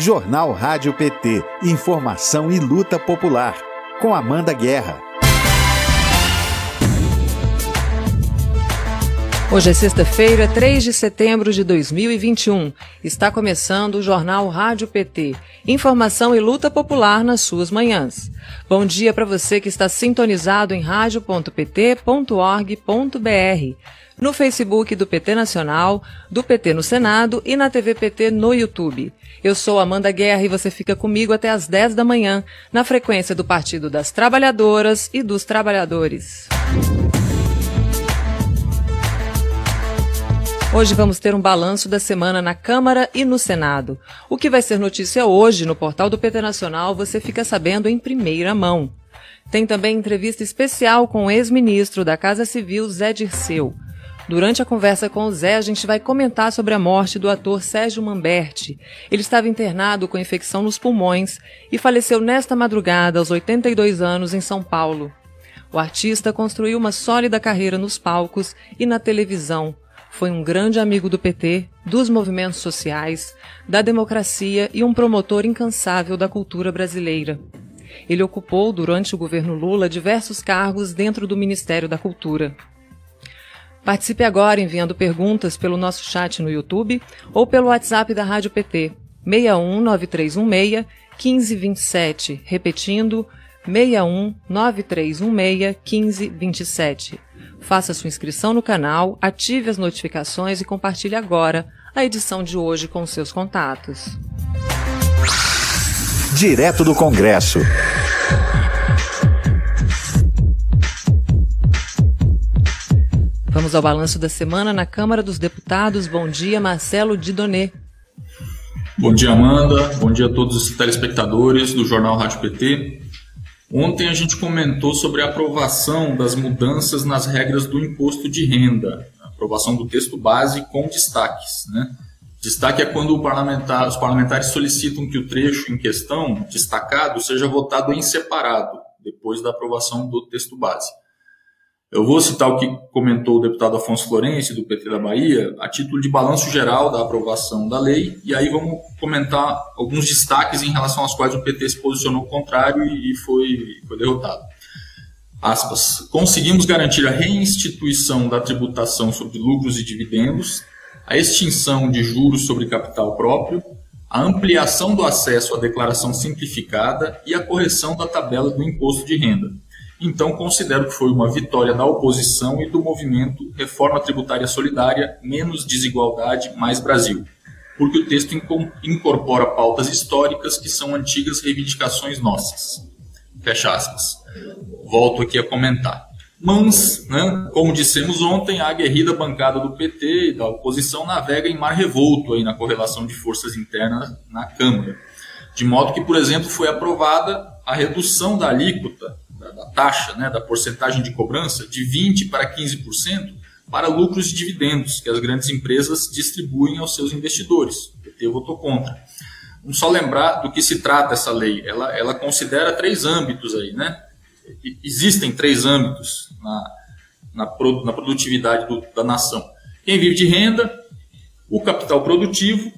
Jornal Rádio PT. Informação e luta popular. Com Amanda Guerra. Hoje é sexta-feira, 3 de setembro de 2021. Está começando o Jornal Rádio PT. Informação e luta popular nas suas manhãs. Bom dia para você que está sintonizado em radio.pt.org.br, no Facebook do PT Nacional, do PT no Senado e na TV PT no YouTube. Eu sou Amanda Guerra e você fica comigo até às 10 da manhã, na frequência do Partido das Trabalhadoras e dos Trabalhadores. Hoje vamos ter um balanço da semana na Câmara e no Senado. O que vai ser notícia hoje no portal do PT Nacional você fica sabendo em primeira mão. Tem também entrevista especial com o ex-ministro da Casa Civil, Zé Dirceu. Durante a conversa com o Zé, a gente vai comentar sobre a morte do ator Sérgio Mamberti. Ele estava internado com infecção nos pulmões e faleceu nesta madrugada, aos 82 anos, em São Paulo. O artista construiu uma sólida carreira nos palcos e na televisão foi um grande amigo do PT, dos movimentos sociais, da democracia e um promotor incansável da cultura brasileira. Ele ocupou, durante o governo Lula, diversos cargos dentro do Ministério da Cultura. Participe agora enviando perguntas pelo nosso chat no YouTube ou pelo WhatsApp da Rádio PT, 619316 1527, repetindo 619316 1527. Faça sua inscrição no canal, ative as notificações e compartilhe agora a edição de hoje com seus contatos. Direto do Congresso. Vamos ao balanço da semana na Câmara dos Deputados. Bom dia, Marcelo Didonet. Bom dia, Amanda. Bom dia a todos os telespectadores do Jornal Rádio PT. Ontem a gente comentou sobre a aprovação das mudanças nas regras do imposto de renda, aprovação do texto base com destaques. Né? Destaque é quando parlamentar, os parlamentares solicitam que o trecho em questão, destacado, seja votado em separado, depois da aprovação do texto base. Eu vou citar o que comentou o deputado Afonso Florencio, do PT da Bahia, a título de balanço geral da aprovação da lei, e aí vamos comentar alguns destaques em relação aos quais o PT se posicionou contrário e foi, foi derrotado. Aspas. Conseguimos garantir a reinstituição da tributação sobre lucros e dividendos, a extinção de juros sobre capital próprio, a ampliação do acesso à declaração simplificada e a correção da tabela do imposto de renda então, considero que foi uma vitória da oposição e do movimento Reforma Tributária Solidária, Menos Desigualdade, Mais Brasil, porque o texto incorpora pautas históricas que são antigas reivindicações nossas. Fecha aspas. Volto aqui a comentar. Mas, né, como dissemos ontem, a aguerrida bancada do PT e da oposição navega em mar revolto aí na correlação de forças internas na Câmara. De modo que, por exemplo, foi aprovada a redução da alíquota da, taxa, né, da porcentagem de cobrança, de 20% para 15% para lucros e dividendos que as grandes empresas distribuem aos seus investidores. O PT votou contra. Vamos só lembrar do que se trata essa lei. Ela, ela considera três âmbitos aí, né? Existem três âmbitos na, na, na produtividade do, da nação. Quem vive de renda, o capital produtivo,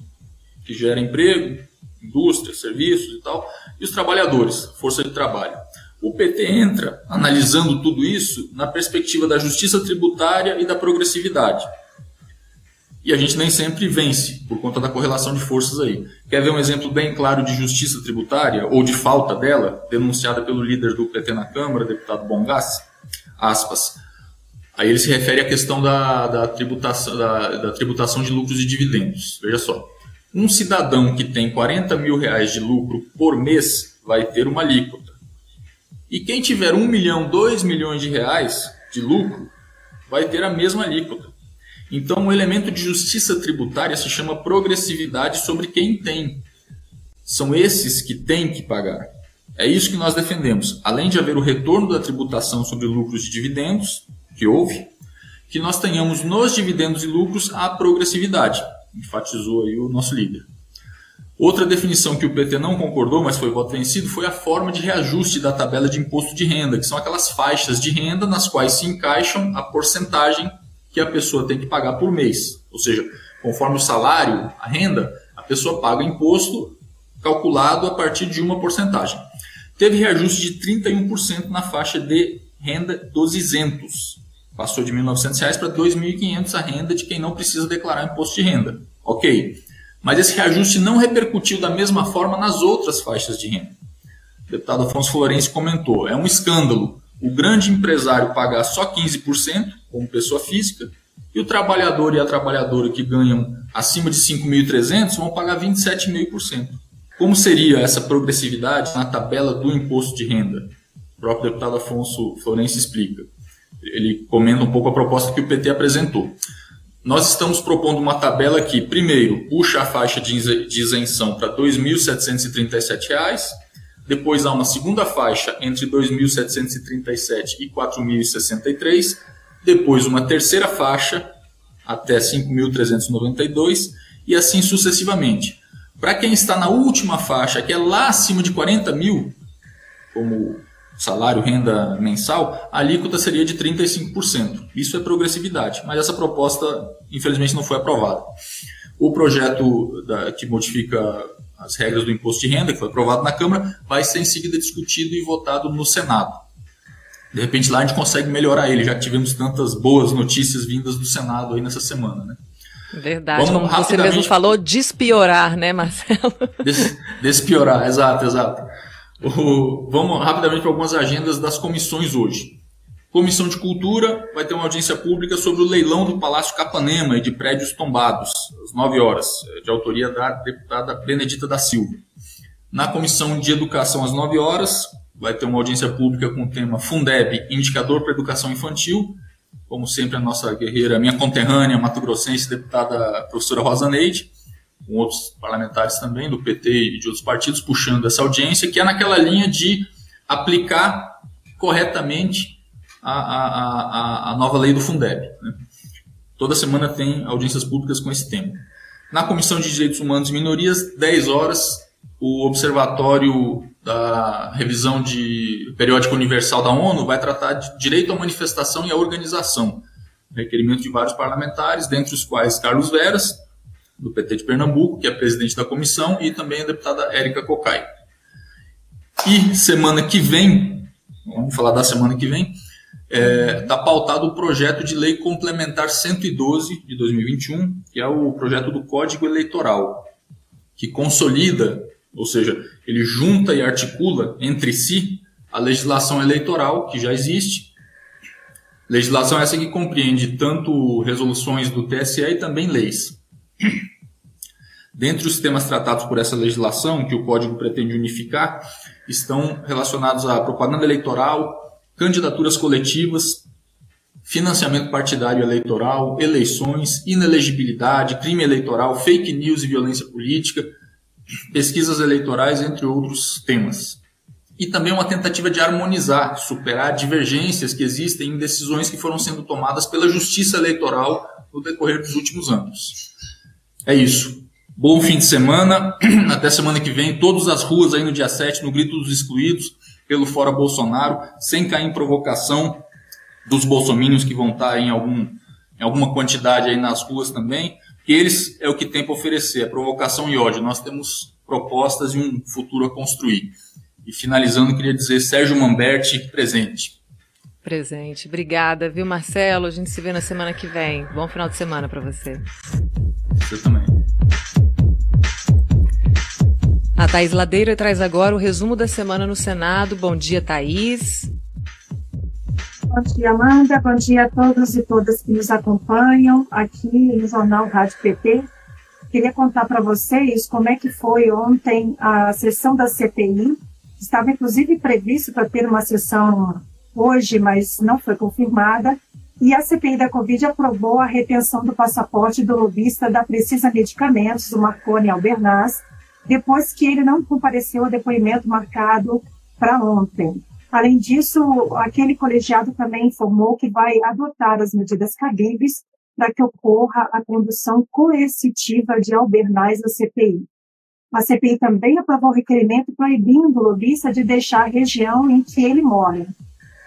que gera emprego, indústria, serviços e tal, e os trabalhadores, força de trabalho. O PT entra, analisando tudo isso, na perspectiva da justiça tributária e da progressividade. E a gente nem sempre vence, por conta da correlação de forças aí. Quer ver um exemplo bem claro de justiça tributária, ou de falta dela, denunciada pelo líder do PT na Câmara, deputado Bongassi? Aspas. Aí ele se refere à questão da, da, tributação, da, da tributação de lucros e dividendos. Veja só. Um cidadão que tem 40 mil reais de lucro por mês vai ter uma alíquota. E quem tiver 1 milhão, 2 milhões de reais de lucro, vai ter a mesma alíquota. Então, o elemento de justiça tributária se chama progressividade sobre quem tem. São esses que têm que pagar. É isso que nós defendemos. Além de haver o retorno da tributação sobre lucros e dividendos, que houve, que nós tenhamos nos dividendos e lucros a progressividade, enfatizou aí o nosso líder. Outra definição que o PT não concordou, mas foi voto vencido, foi a forma de reajuste da tabela de imposto de renda, que são aquelas faixas de renda nas quais se encaixam a porcentagem que a pessoa tem que pagar por mês. Ou seja, conforme o salário, a renda, a pessoa paga imposto calculado a partir de uma porcentagem. Teve reajuste de 31% na faixa de renda dos isentos. Passou de R$ 1.900 para R$ 2.500 a renda de quem não precisa declarar imposto de renda. Ok. Mas esse reajuste não repercutiu da mesma forma nas outras faixas de renda. O deputado Afonso Florencio comentou: é um escândalo o grande empresário pagar só 15% como pessoa física e o trabalhador e a trabalhadora que ganham acima de 5.300 vão pagar 27,5%. Como seria essa progressividade na tabela do imposto de renda? O próprio deputado Afonso Florencio explica. Ele comenta um pouco a proposta que o PT apresentou. Nós estamos propondo uma tabela que, primeiro, puxa a faixa de isenção para R$ 2.737, depois há uma segunda faixa entre 2.737 e 4.063, depois uma terceira faixa até 5.392 e assim sucessivamente. Para quem está na última faixa, que é lá acima de 40 mil, como salário, renda mensal, a alíquota seria de 35%. Isso é progressividade, mas essa proposta, infelizmente, não foi aprovada. O projeto da, que modifica as regras do imposto de renda, que foi aprovado na Câmara, vai ser em seguida discutido e votado no Senado. De repente lá a gente consegue melhorar ele, já que tivemos tantas boas notícias vindas do Senado aí nessa semana, né? Verdade, Vamos como você mesmo falou, despiorar, né, Marcelo? Des, despiorar, exato, exato. Vamos rapidamente para algumas agendas das comissões hoje. Comissão de Cultura vai ter uma audiência pública sobre o leilão do Palácio Capanema e de prédios tombados, às 9 horas, de autoria da deputada Benedita da Silva. Na Comissão de Educação, às 9 horas, vai ter uma audiência pública com o tema Fundeb, Indicador para Educação Infantil. Como sempre, a nossa guerreira, minha conterrânea, mato-grossense, deputada professora Rosa Neide, com outros parlamentares também, do PT e de outros partidos, puxando essa audiência, que é naquela linha de aplicar corretamente a, a, a, a nova lei do Fundeb. Né? Toda semana tem audiências públicas com esse tema. Na Comissão de Direitos Humanos e Minorias, 10 horas, o Observatório da Revisão de Periódica Universal da ONU vai tratar de direito à manifestação e à organização. Requerimento de vários parlamentares, dentre os quais Carlos Veras, do PT de Pernambuco, que é presidente da comissão, e também a deputada Érica Cocai. E semana que vem, vamos falar da semana que vem, está é, tá pautado o projeto de lei complementar 112 de 2021, que é o projeto do Código Eleitoral, que consolida, ou seja, ele junta e articula entre si a legislação eleitoral que já existe, legislação essa que compreende tanto resoluções do TSE e também leis. Dentre os temas tratados por essa legislação, que o Código pretende unificar, estão relacionados à propaganda eleitoral, candidaturas coletivas, financiamento partidário eleitoral, eleições, inelegibilidade, crime eleitoral, fake news e violência política, pesquisas eleitorais, entre outros temas. E também uma tentativa de harmonizar, superar divergências que existem em decisões que foram sendo tomadas pela Justiça Eleitoral no decorrer dos últimos anos. É isso. Bom fim de semana. Até semana que vem. Todas as ruas aí no dia 7, no Grito dos Excluídos pelo Fora Bolsonaro, sem cair em provocação dos bolsominions que vão estar em, algum, em alguma quantidade aí nas ruas também, que eles é o que tem para oferecer, provocação e ódio. Nós temos propostas e um futuro a construir. E finalizando, queria dizer Sérgio Mamberti, presente. Presente. Obrigada, viu, Marcelo? A gente se vê na semana que vem. Bom final de semana para você. Você também. A Thaís Ladeira traz agora o resumo da semana no Senado. Bom dia, Thaís. Bom dia, Amanda. Bom dia a todos e todas que nos acompanham aqui no Jornal Rádio PT. Queria contar para vocês como é que foi ontem a sessão da CPI. Estava inclusive previsto para ter uma sessão hoje, mas não foi confirmada. E a CPI da Covid aprovou a retenção do passaporte do lobista da Precisa Medicamentos, o Marconi Albernaz, depois que ele não compareceu ao depoimento marcado para ontem. Além disso, aquele colegiado também informou que vai adotar as medidas cabíveis para que ocorra a condução coercitiva de Albernaz na CPI. A CPI também aprovou o requerimento proibindo o lobista de deixar a região em que ele mora.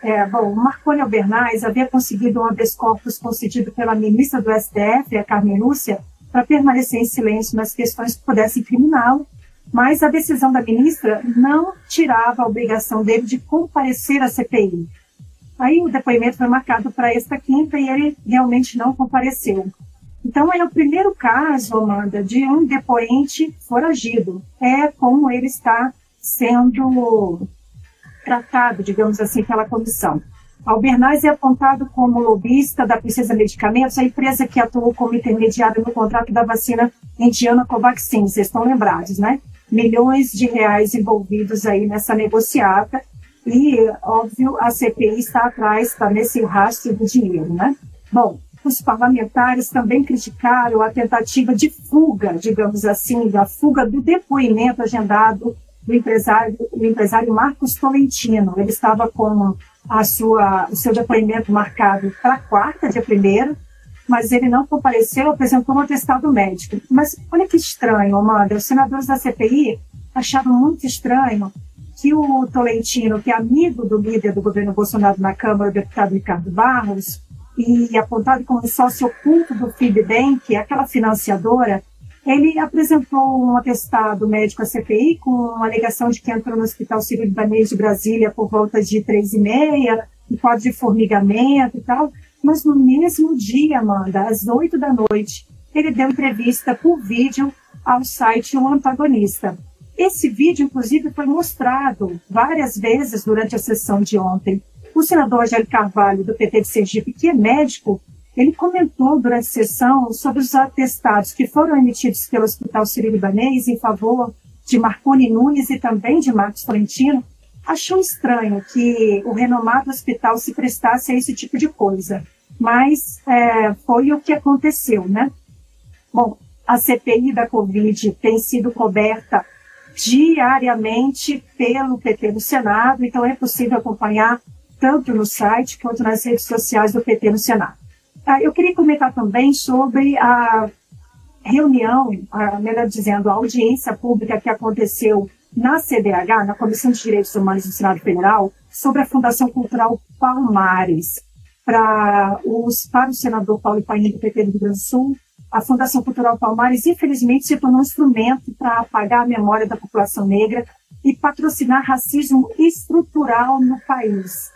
É, bom, Marconi Albernaz havia conseguido um habeas corpus concedido pela ministra do STF, a Carmen Lúcia, para permanecer em silêncio nas questões que pudessem incriminá-lo, Mas a decisão da ministra não tirava a obrigação dele de comparecer à CPI. Aí o depoimento foi marcado para esta quinta e ele realmente não compareceu. Então, é o primeiro caso, Amanda, de um depoente foragido. É como ele está sendo tratado, digamos assim, pela comissão. Albernaz é apontado como lobista da Princesa Medicamentos, a empresa que atuou como intermediária no contrato da vacina indiana Covaxin, vocês estão lembrados, né? Milhões de reais envolvidos aí nessa negociata e, óbvio, a CPI está atrás, está nesse rastro do dinheiro, né? Bom, os parlamentares também criticaram a tentativa de fuga, digamos assim, da fuga do depoimento agendado do empresário, do empresário Marcos Tolentino. Ele estava com a sua, o seu depoimento marcado para quarta, dia primeiro, mas ele não compareceu, apresentou um atestado médico. Mas olha que estranho, Amanda, os senadores da CPI acharam muito estranho que o Tolentino, que é amigo do líder do governo Bolsonaro na Câmara, o deputado Ricardo Barros, e apontado como sócio oculto do FIBBank, aquela financiadora, ele apresentou um atestado médico à CPI com alegação de que entrou no Hospital Sírio-Libanês de Brasília por volta de três e meia, em quadro de formigamento e tal, mas no mesmo dia, Amanda, às oito da noite, ele deu entrevista por vídeo ao site O Antagonista. Esse vídeo, inclusive, foi mostrado várias vezes durante a sessão de ontem. O senador Rogério Carvalho, do PT de Sergipe, que é médico, ele comentou durante a sessão sobre os atestados que foram emitidos pelo Hospital Sírio-Libanês em favor de Marconi Nunes e também de Marcos Florentino. Achou estranho que o renomado hospital se prestasse a esse tipo de coisa, mas é, foi o que aconteceu, né? Bom, a CPI da Covid tem sido coberta diariamente pelo PT no Senado, então é possível acompanhar tanto no site quanto nas redes sociais do PT no Senado. Ah, eu queria comentar também sobre a reunião, a, melhor dizendo, a audiência pública que aconteceu na CDH, na Comissão de Direitos Humanos do Senado Federal, sobre a Fundação Cultural Palmares. Para, os, para o senador Paulo Paim, do PT do Rio Grande do Sul, a Fundação Cultural Palmares, infelizmente, se tornou um instrumento para apagar a memória da população negra e patrocinar racismo estrutural no país.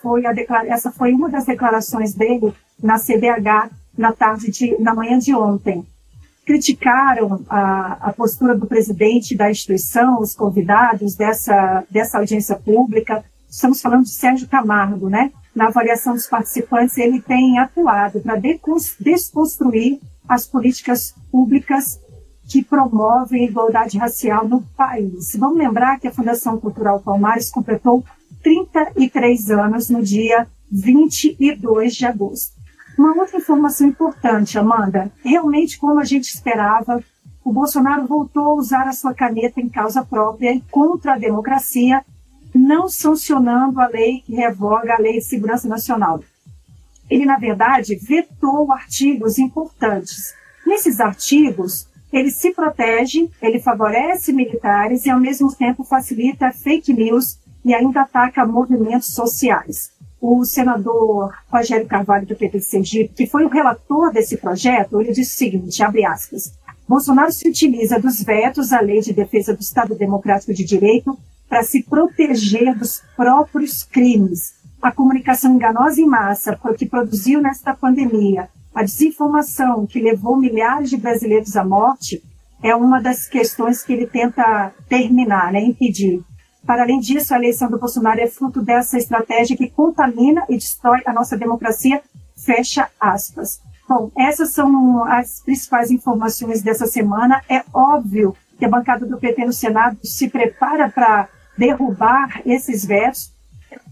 Foi a, essa foi uma das declarações dele na CDH na tarde de, na manhã de ontem. Criticaram a, a postura do presidente da instituição, os convidados dessa, dessa audiência pública. Estamos falando de Sérgio Camargo, né? Na avaliação dos participantes, ele tem atuado para desconstruir as políticas públicas que promovem a igualdade racial no país. Vamos lembrar que a Fundação Cultural Palmares completou 33 anos no dia 22 de agosto. Uma outra informação importante, Amanda, realmente como a gente esperava, o Bolsonaro voltou a usar a sua caneta em causa própria contra a democracia, não sancionando a lei que revoga a Lei de Segurança Nacional. Ele, na verdade, vetou artigos importantes. Nesses artigos, ele se protege, ele favorece militares e, ao mesmo tempo, facilita fake news e ainda ataca movimentos sociais. O senador Rogério Carvalho, do PT de Sergipe, que foi o relator desse projeto, ele disse o seguinte, abre aspas, Bolsonaro se utiliza dos vetos à Lei de Defesa do Estado Democrático de Direito para se proteger dos próprios crimes. A comunicação enganosa em massa que produziu nesta pandemia, a desinformação que levou milhares de brasileiros à morte, é uma das questões que ele tenta terminar, né, impedir. Para além disso, a eleição do Bolsonaro é fruto dessa estratégia que contamina e destrói a nossa democracia, fecha aspas. Bom, essas são as principais informações dessa semana. É óbvio que a bancada do PT no Senado se prepara para derrubar esses vetos,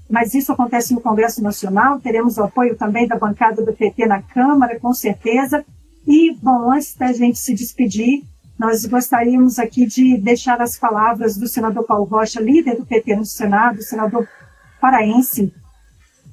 mas isso acontece no Congresso Nacional. Teremos o apoio também da bancada do PT na Câmara, com certeza. E, bom, antes da gente se despedir, nós gostaríamos aqui de deixar as palavras do senador Paulo Rocha, líder do PT no Senado, senador paraense.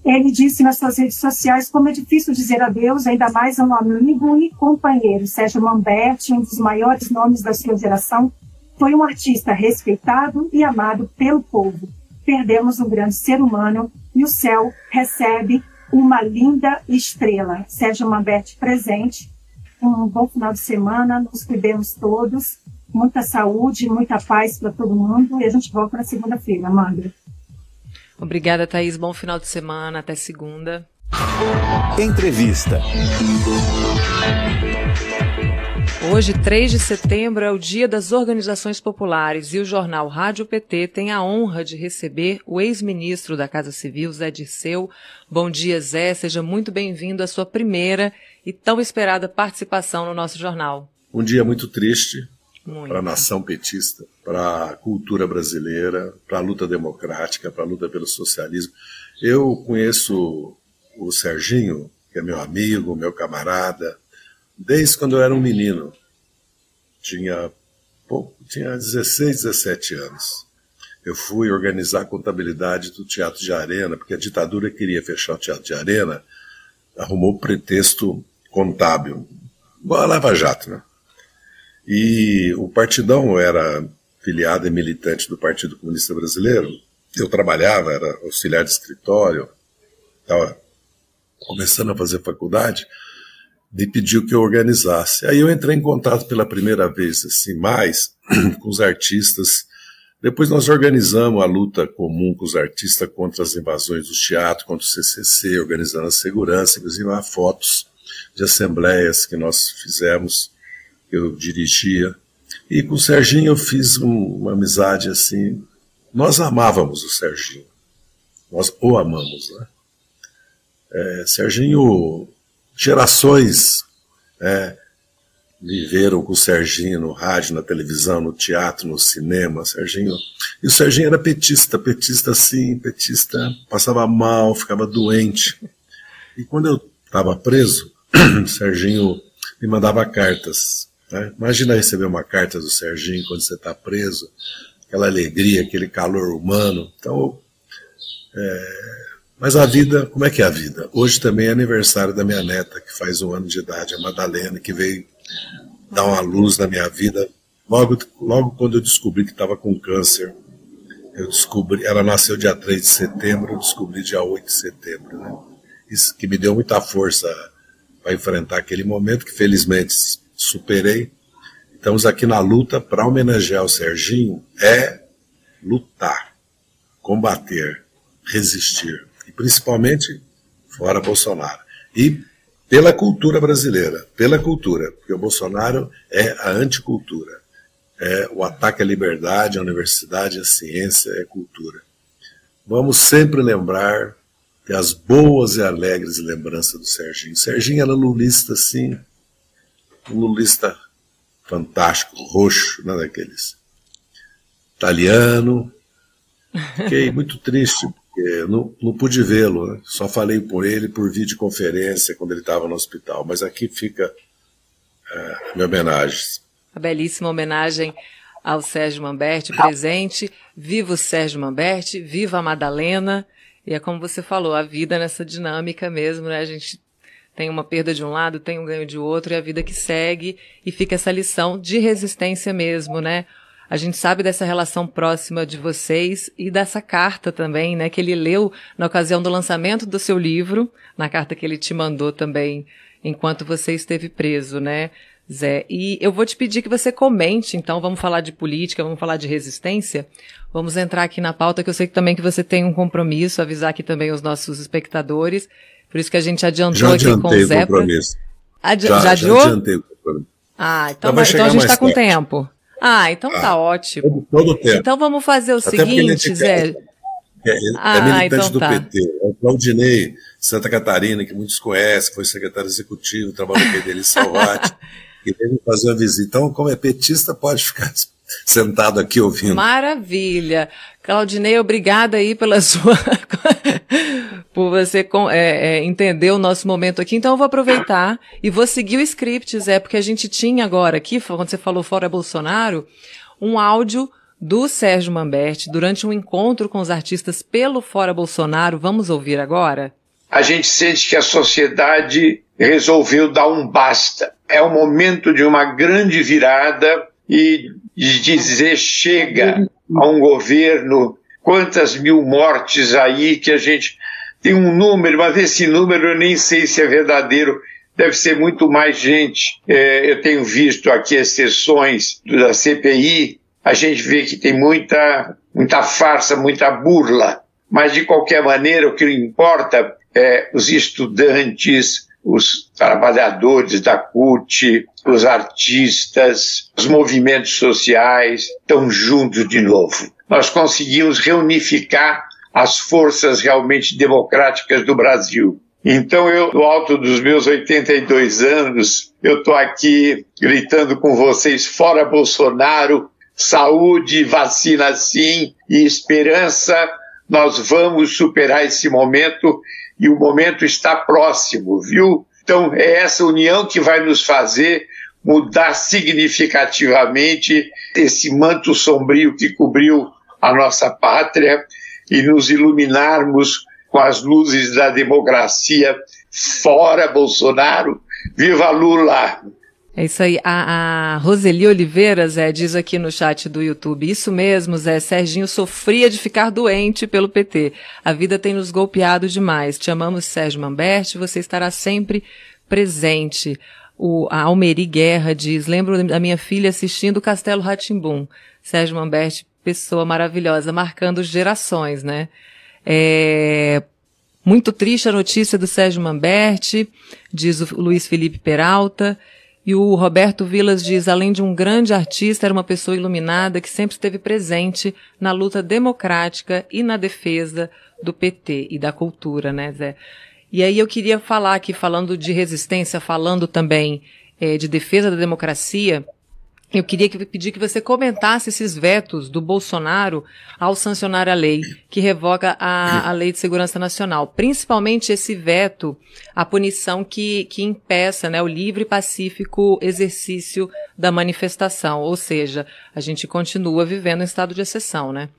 Ele disse nas suas redes sociais como é difícil dizer adeus, ainda mais a um amigo e companheiro. Sérgio Mamberti, um dos maiores nomes da sua geração, foi um artista respeitado e amado pelo povo. Perdemos um grande ser humano e o céu recebe uma linda estrela. Sérgio Mamberti presente um bom final de semana, nos cuidemos todos muita saúde, muita paz para todo mundo. E a gente volta na segunda-feira, Amanda. Obrigada, Thaís. Bom final de semana. Até segunda. Entrevista. Hoje, 3 de setembro, é o Dia das Organizações Populares e o jornal Rádio PT tem a honra de receber o ex-ministro da Casa Civil, Zé Dirceu. Bom dia, Zé. Seja muito bem-vindo à sua primeira e tão esperada participação no nosso jornal. Um dia muito triste para a nação petista, para a cultura brasileira, para a luta democrática, para a luta pelo socialismo. Eu conheço o Serginho, que é meu amigo, meu camarada, desde quando eu era um menino. Tinha, pouco, tinha 16, 17 anos. Eu fui organizar a contabilidade do Teatro de Arena, porque a ditadura queria fechar o Teatro de Arena, arrumou pretexto contábil. Igual a Lava Jato, né? E o Partidão era filiado e militante do Partido Comunista Brasileiro. Eu trabalhava, era auxiliar de escritório, estava começando a fazer faculdade me pediu que eu organizasse. Aí eu entrei em contato pela primeira vez, assim, mais com os artistas. Depois nós organizamos a luta comum com os artistas contra as invasões do teatro, contra o CCC, organizando a segurança, inclusive há fotos de assembleias que nós fizemos, que eu dirigia. E com o Serginho eu fiz um, uma amizade assim. Nós amávamos o Serginho. Nós o amamos, né? É, Serginho gerações é, viveram com o Serginho no rádio, na televisão, no teatro, no cinema. Serginho. E o Serginho era petista, petista sim, petista, passava mal, ficava doente. E quando eu estava preso, o Serginho me mandava cartas. Né? Imagina receber uma carta do Serginho quando você está preso, aquela alegria, aquele calor humano. Então, é, mas a vida, como é que é a vida? Hoje também é aniversário da minha neta, que faz um ano de idade, a Madalena, que veio dar uma luz na minha vida. Logo, logo quando eu descobri que estava com câncer, eu descobri, ela nasceu dia 3 de setembro, eu descobri dia 8 de setembro. Né? Isso que me deu muita força para enfrentar aquele momento, que felizmente superei. Estamos aqui na luta para homenagear o Serginho, é lutar, combater, resistir principalmente fora Bolsonaro. E pela cultura brasileira, pela cultura, porque o Bolsonaro é a anticultura. É o ataque à liberdade, à universidade, à ciência, é cultura. Vamos sempre lembrar ter as boas e alegres lembranças do Serginho. Serginho era lulista, sim, um lulista fantástico, roxo, não é daqueles. Italiano. Fiquei muito triste não, não pude vê-lo, né? só falei por ele por videoconferência quando ele estava no hospital. Mas aqui fica é, minha homenagem. A belíssima homenagem ao Sérgio Mamberti presente. Viva o Sérgio Mamberti, viva a Madalena. E é como você falou, a vida nessa dinâmica mesmo, né? A gente tem uma perda de um lado, tem um ganho de outro, e a vida que segue, e fica essa lição de resistência mesmo, né? A gente sabe dessa relação próxima de vocês e dessa carta também, né, que ele leu na ocasião do lançamento do seu livro, na carta que ele te mandou também enquanto você esteve preso, né, Zé? E eu vou te pedir que você comente, então, vamos falar de política, vamos falar de resistência. Vamos entrar aqui na pauta, que eu sei que também que você tem um compromisso, avisar aqui também os nossos espectadores. Por isso que a gente adiantou já aqui com o Zé. O compromisso. Adi já, já adiou? Já adiantei o compromisso. Ah, então, então a gente está com tempo. Ah, então tá ah, ótimo. Todo, o tempo. Então vamos fazer o Até seguinte, Zé. É, é, ah, é militante então do tá. PT. É o Claudinei, Santa Catarina, que muitos conhecem, foi secretário executivo, trabalhou no PT em Salvate, e veio fazer uma visita. Então, como é petista, pode ficar sentado aqui ouvindo. Maravilha. Claudinei, obrigada aí pela sua. por você é, é, entender o nosso momento aqui. Então eu vou aproveitar e vou seguir o script, Zé, porque a gente tinha agora aqui, quando você falou fora Bolsonaro, um áudio do Sérgio Mamberti durante um encontro com os artistas pelo Fora Bolsonaro. Vamos ouvir agora? A gente sente que a sociedade resolveu dar um basta. É o momento de uma grande virada e de dizer chega a um governo, quantas mil mortes aí que a gente tem um número, mas esse número eu nem sei se é verdadeiro, deve ser muito mais gente. É, eu tenho visto aqui as sessões da CPI, a gente vê que tem muita, muita farsa, muita burla. Mas, de qualquer maneira, o que importa é os estudantes, os trabalhadores da CUT, os artistas, os movimentos sociais estão juntos de novo. Nós conseguimos reunificar as forças realmente democráticas do Brasil. Então eu, no alto dos meus 82 anos, eu estou aqui gritando com vocês fora Bolsonaro, saúde, vacina sim e esperança. Nós vamos superar esse momento e o momento está próximo, viu? Então é essa união que vai nos fazer mudar significativamente esse manto sombrio que cobriu a nossa pátria e nos iluminarmos com as luzes da democracia fora Bolsonaro. Viva Lula! É isso aí. A, a Roseli Oliveira, Zé, diz aqui no chat do YouTube. Isso mesmo, Zé. Serginho sofria de ficar doente pelo PT. A vida tem nos golpeado demais. Te amamos, Sérgio Mamberti. Você estará sempre presente. O, a Almeri Guerra diz: Lembro da minha filha assistindo Castelo Ratimbum. Sérgio Mamberti, pessoa maravilhosa, marcando gerações, né? É, muito triste a notícia do Sérgio Mamberti, diz o Luiz Felipe Peralta. E o Roberto Vilas diz, além de um grande artista, era uma pessoa iluminada que sempre esteve presente na luta democrática e na defesa do PT e da cultura, né, Zé? E aí eu queria falar aqui, falando de resistência, falando também é, de defesa da democracia, eu queria que, pedir que você comentasse esses vetos do Bolsonaro ao sancionar a lei que revoga a, a Lei de Segurança Nacional, principalmente esse veto à punição que, que impeça né, o livre e pacífico exercício da manifestação, ou seja, a gente continua vivendo em estado de exceção, né?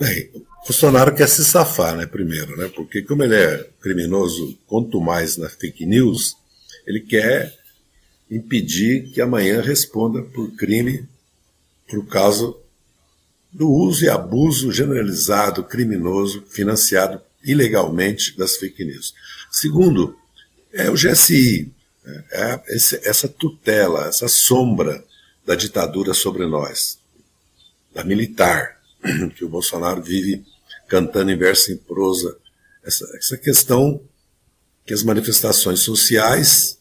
Bem, Bolsonaro quer se safar, né, primeiro, né, porque como ele é criminoso, quanto mais na fake news, ele quer impedir que amanhã responda por crime por causa do uso e abuso generalizado, criminoso, financiado ilegalmente das fake news. Segundo, é o GSI, é essa tutela, essa sombra da ditadura sobre nós, da militar, que o Bolsonaro vive cantando em verso e em prosa, essa, essa questão que as manifestações sociais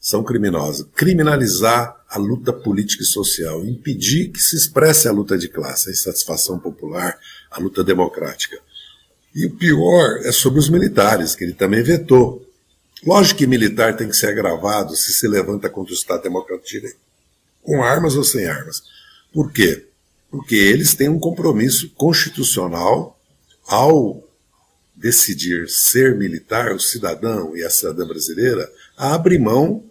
são criminosas. Criminalizar a luta política e social, impedir que se expresse a luta de classe, a insatisfação popular, a luta democrática. E o pior é sobre os militares, que ele também vetou. Lógico que militar tem que ser agravado se se levanta contra o Estado Democrático com armas ou sem armas. Por quê? Porque eles têm um compromisso constitucional ao decidir ser militar, o cidadão e a cidadã brasileira, a abrir mão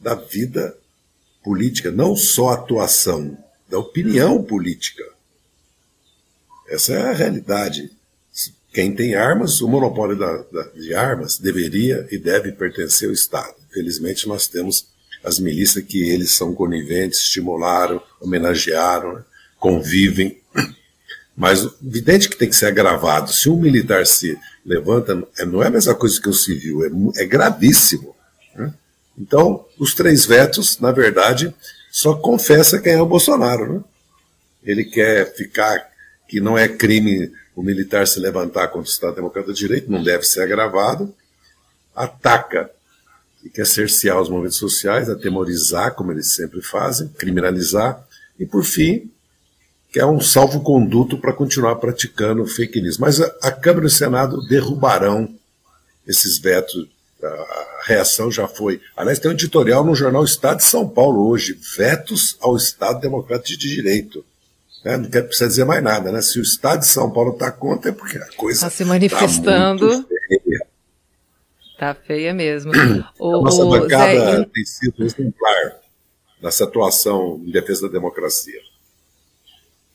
da vida política, não só a atuação, da opinião política. Essa é a realidade. Quem tem armas, o monopólio da, da, de armas deveria e deve pertencer ao Estado. Felizmente, nós temos as milícias que eles são coniventes, estimularam, homenagearam, né? convivem. Mas evidente que tem que ser agravado. Se um militar se levanta, não é a mesma coisa que um civil, é, é gravíssimo. Né? Então, os três vetos, na verdade, só confessa quem é o Bolsonaro. Né? Ele quer ficar que não é crime o militar se levantar contra o Estado Democrata de Direito, não deve ser agravado. Ataca e quer cercear os movimentos sociais, atemorizar, como eles sempre fazem, criminalizar. E, por fim, quer um salvo-conduto para continuar praticando fake news. Mas a, a Câmara e o Senado derrubarão esses vetos a reação já foi. Aliás, tem um editorial no jornal Estado de São Paulo hoje: vetos ao Estado Democrático de Direito. Né? Não quer precisar dizer mais nada, né? Se o Estado de São Paulo está contra, é porque a coisa está se manifestando. Tá feia. Tá feia mesmo. o, a nossa bancada Zé... tem sido exemplar nessa atuação em defesa da democracia.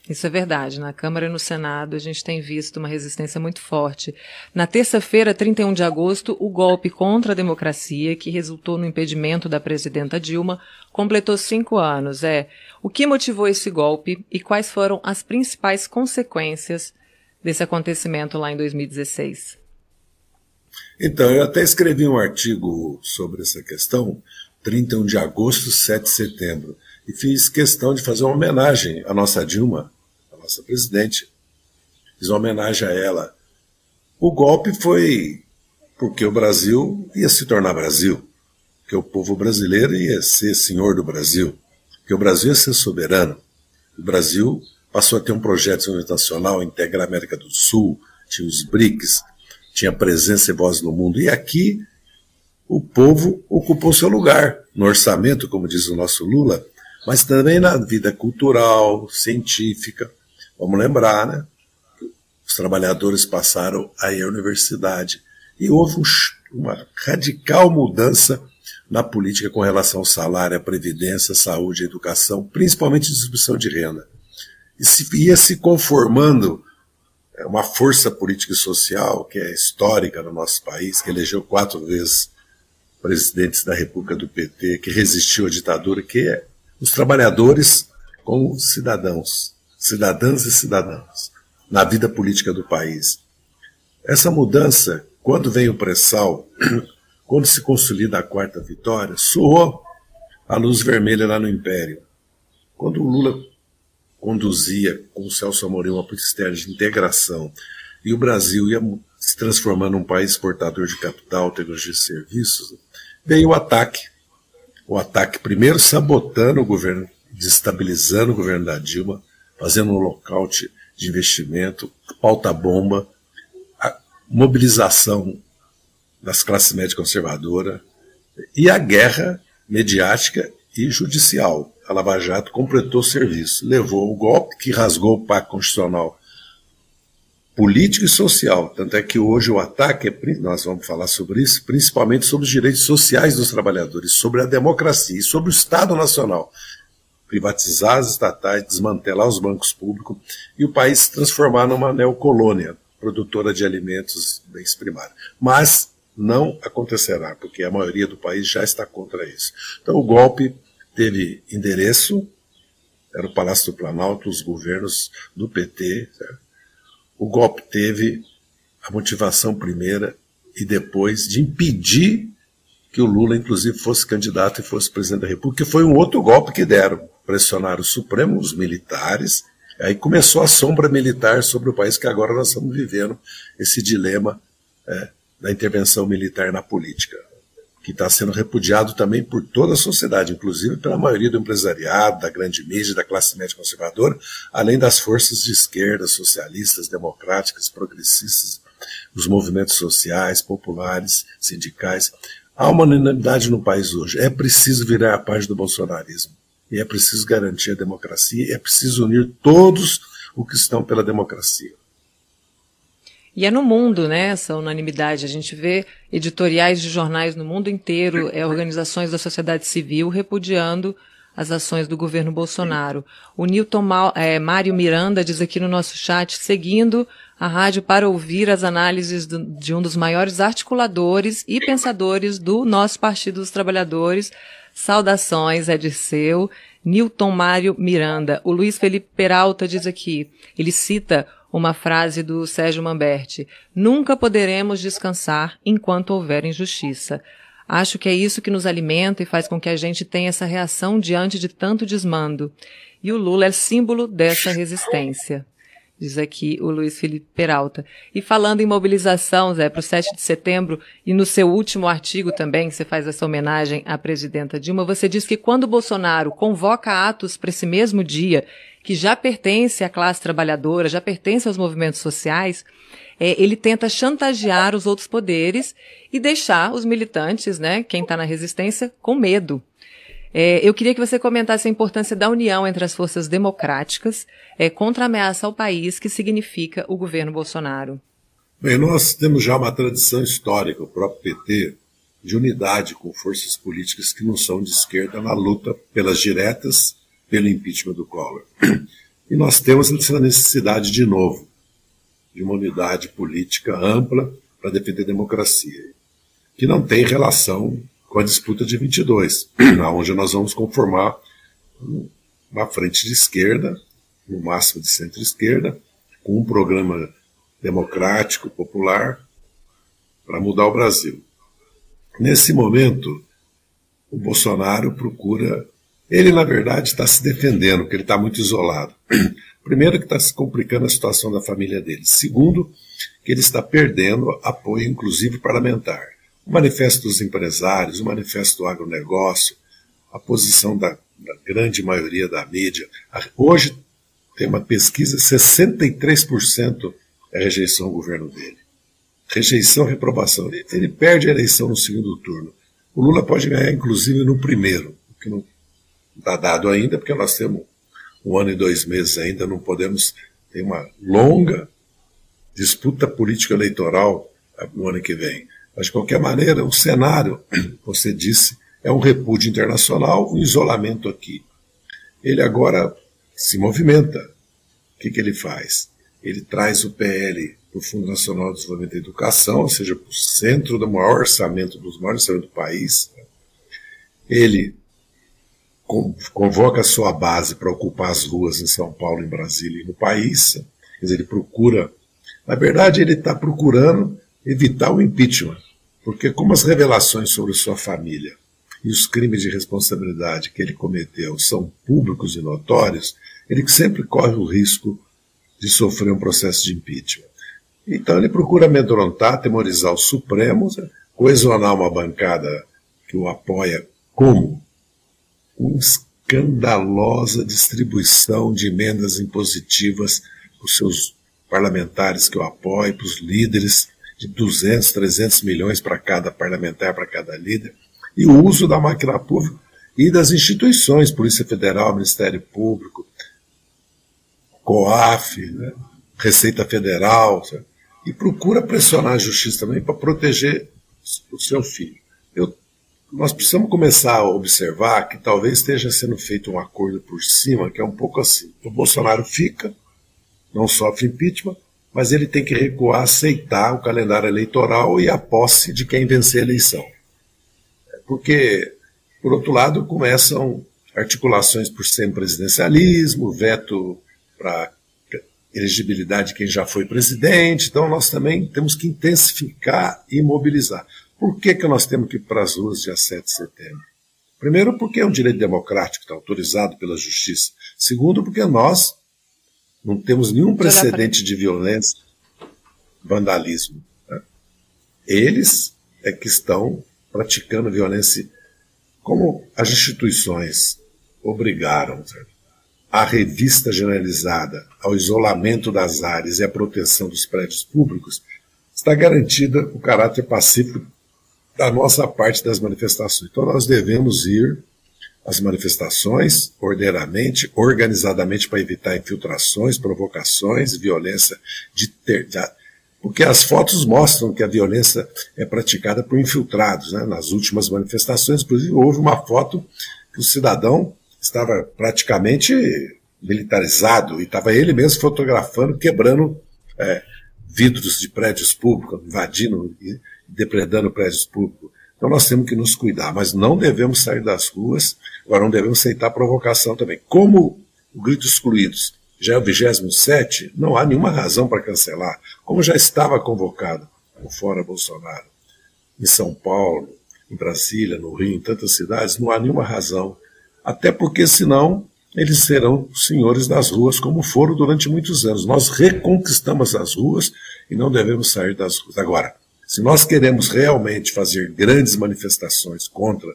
Isso é verdade. Na Câmara e no Senado a gente tem visto uma resistência muito forte. Na terça-feira, 31 de agosto, o golpe contra a democracia, que resultou no impedimento da presidenta Dilma, completou cinco anos. É o que motivou esse golpe e quais foram as principais consequências desse acontecimento lá em 2016? Então, eu até escrevi um artigo sobre essa questão, 31 de agosto, 7 de setembro, e fiz questão de fazer uma homenagem à nossa Dilma, nossa presidente. Fiz uma homenagem a ela. O golpe foi porque o Brasil ia se tornar Brasil, que o povo brasileiro ia ser senhor do Brasil, que o Brasil ia ser soberano. O Brasil passou a ter um projeto de desenvolvimento nacional, integrar a América do Sul, tinha os BRICS, tinha presença e voz no mundo. E aqui o povo ocupou seu lugar no orçamento, como diz o nosso Lula, mas também na vida cultural, científica. Vamos lembrar, né? Os trabalhadores passaram a ir à universidade e houve um, uma radical mudança na política com relação ao salário, à previdência, saúde, educação, principalmente distribuição de renda. E se ia se conformando é uma força política e social que é histórica no nosso país, que elegeu quatro vezes presidentes da República do PT, que resistiu à ditadura, que é os trabalhadores como cidadãos, cidadãs e cidadãos, na vida política do país. Essa mudança, quando vem o pré-sal, quando se consolida a quarta vitória, soou a luz vermelha lá no Império. Quando o Lula conduzia com o Celso Amorim uma política de integração e o Brasil ia se transformando num país exportador de capital, tecnologia e serviços, veio o ataque. O ataque primeiro sabotando o governo, destabilizando o governo da Dilma, fazendo um lockout de investimento, pauta-bomba, mobilização das classes médias conservadoras e a guerra mediática e judicial a Lava Jato completou o serviço, levou o golpe que rasgou o pacto constitucional político e social. Tanto é que hoje o ataque, é, nós vamos falar sobre isso, principalmente sobre os direitos sociais dos trabalhadores, sobre a democracia e sobre o Estado Nacional. Privatizar as estatais, desmantelar os bancos públicos e o país se transformar numa neocolônia, produtora de alimentos bens primários. Mas não acontecerá, porque a maioria do país já está contra isso. Então o golpe teve endereço, era o Palácio do Planalto, os governos do PT. O golpe teve a motivação primeira e depois de impedir que o Lula, inclusive, fosse candidato e fosse presidente da República, que foi um outro golpe que deram. Pressionaram o Supremo, os militares, aí começou a sombra militar sobre o país, que agora nós estamos vivendo esse dilema é, da intervenção militar na política que está sendo repudiado também por toda a sociedade, inclusive pela maioria do empresariado, da grande mídia, da classe média conservadora, além das forças de esquerda, socialistas, democráticas, progressistas, os movimentos sociais, populares, sindicais. Há uma unanimidade no país hoje. É preciso virar a página do bolsonarismo. E é preciso garantir a democracia, é preciso unir todos os que estão pela democracia. E é no mundo, né, essa unanimidade. A gente vê editoriais de jornais no mundo inteiro, é, organizações da sociedade civil repudiando as ações do governo Bolsonaro. O Newton é, Mário Miranda diz aqui no nosso chat, seguindo a rádio para ouvir as análises do, de um dos maiores articuladores e pensadores do nosso Partido dos Trabalhadores. Saudações, é seu. Newton Mário Miranda. O Luiz Felipe Peralta diz aqui, ele cita uma frase do Sérgio Mamberti: Nunca poderemos descansar enquanto houver injustiça. Acho que é isso que nos alimenta e faz com que a gente tenha essa reação diante de tanto desmando. E o Lula é símbolo dessa resistência. Diz aqui o Luiz Felipe Peralta. E falando em mobilização, Zé, para o 7 de setembro, e no seu último artigo também, você faz essa homenagem à presidenta Dilma, você diz que quando Bolsonaro convoca atos para esse mesmo dia, que já pertence à classe trabalhadora, já pertence aos movimentos sociais, é, ele tenta chantagear os outros poderes e deixar os militantes, né, quem está na resistência, com medo. É, eu queria que você comentasse a importância da união entre as forças democráticas é, contra a ameaça ao país que significa o governo Bolsonaro. Bem, nós temos já uma tradição histórica, o próprio PT, de unidade com forças políticas que não são de esquerda na luta pelas diretas pelo impeachment do Collor. E nós temos essa necessidade de novo, de uma unidade política ampla para defender a democracia, que não tem relação com a disputa de 22, onde nós vamos conformar uma frente de esquerda, no máximo de centro-esquerda, com um programa democrático, popular, para mudar o Brasil. Nesse momento, o Bolsonaro procura. Ele, na verdade, está se defendendo, porque ele está muito isolado. Primeiro, que está se complicando a situação da família dele. Segundo, que ele está perdendo apoio, inclusive parlamentar. O manifesto dos empresários, o manifesto do agronegócio, a posição da, da grande maioria da mídia. Hoje tem uma pesquisa, 63% é rejeição ao governo dele. Rejeição, reprovação. Ele, ele perde a eleição no segundo turno. O Lula pode ganhar, inclusive, no primeiro, que não está dado ainda, porque nós temos um ano e dois meses ainda, não podemos ter uma longa disputa política eleitoral no ano que vem. Mas, de qualquer maneira, o cenário, você disse, é um repúdio internacional, um isolamento aqui. Ele agora se movimenta. O que, que ele faz? Ele traz o PL para o Fundo Nacional de Desenvolvimento da Educação, ou seja, para o centro do maior orçamento, dos maiores orçamentos do país. Ele convoca a sua base para ocupar as ruas em São Paulo, em Brasília e no país. Quer dizer, ele procura. Na verdade, ele está procurando evitar o impeachment, porque, como as revelações sobre sua família e os crimes de responsabilidade que ele cometeu são públicos e notórios, ele sempre corre o risco de sofrer um processo de impeachment. Então ele procura amedrontar, temorizar os Supremos, coesionar uma bancada que o apoia como uma escandalosa distribuição de emendas impositivas para os seus parlamentares que o apoiam, para os líderes, de 200, 300 milhões para cada parlamentar, para cada líder, e o uso da máquina pública e das instituições, Polícia Federal, Ministério Público, COAF, né, Receita Federal, sabe? e procura pressionar a justiça também para proteger o seu filho. Eu, nós precisamos começar a observar que talvez esteja sendo feito um acordo por cima, que é um pouco assim. O Bolsonaro fica, não sofre impeachment, mas ele tem que recuar, aceitar o calendário eleitoral e a posse de quem vencer a eleição. Porque, por outro lado, começam articulações por semi-presidencialismo, veto para elegibilidade de quem já foi presidente. Então, nós também temos que intensificar e mobilizar. Por que, que nós temos que ir para as ruas dia 7 de setembro? Primeiro, porque é um direito democrático, está autorizado pela justiça. Segundo, porque nós não temos nenhum precedente de violência, vandalismo. Né? Eles é que estão praticando violência, como as instituições obrigaram a revista generalizada ao isolamento das áreas e à proteção dos prédios públicos, está garantida o caráter pacífico da nossa parte das manifestações. Então nós devemos ir as manifestações ordeiramente, organizadamente para evitar infiltrações, provocações, violência de, ter, de porque as fotos mostram que a violência é praticada por infiltrados. Né? Nas últimas manifestações, inclusive, houve uma foto que o cidadão estava praticamente militarizado e estava ele mesmo fotografando, quebrando é, vidros de prédios públicos, invadindo e depredando prédios públicos. Então nós temos que nos cuidar, mas não devemos sair das ruas, agora não devemos aceitar provocação também. Como o Grito Excluídos já é o 27, não há nenhuma razão para cancelar, como já estava convocado o Fora Bolsonaro, em São Paulo, em Brasília, no Rio, em tantas cidades, não há nenhuma razão, até porque senão eles serão senhores das ruas, como foram durante muitos anos. Nós reconquistamos as ruas e não devemos sair das ruas. Agora, se nós queremos realmente fazer grandes manifestações contra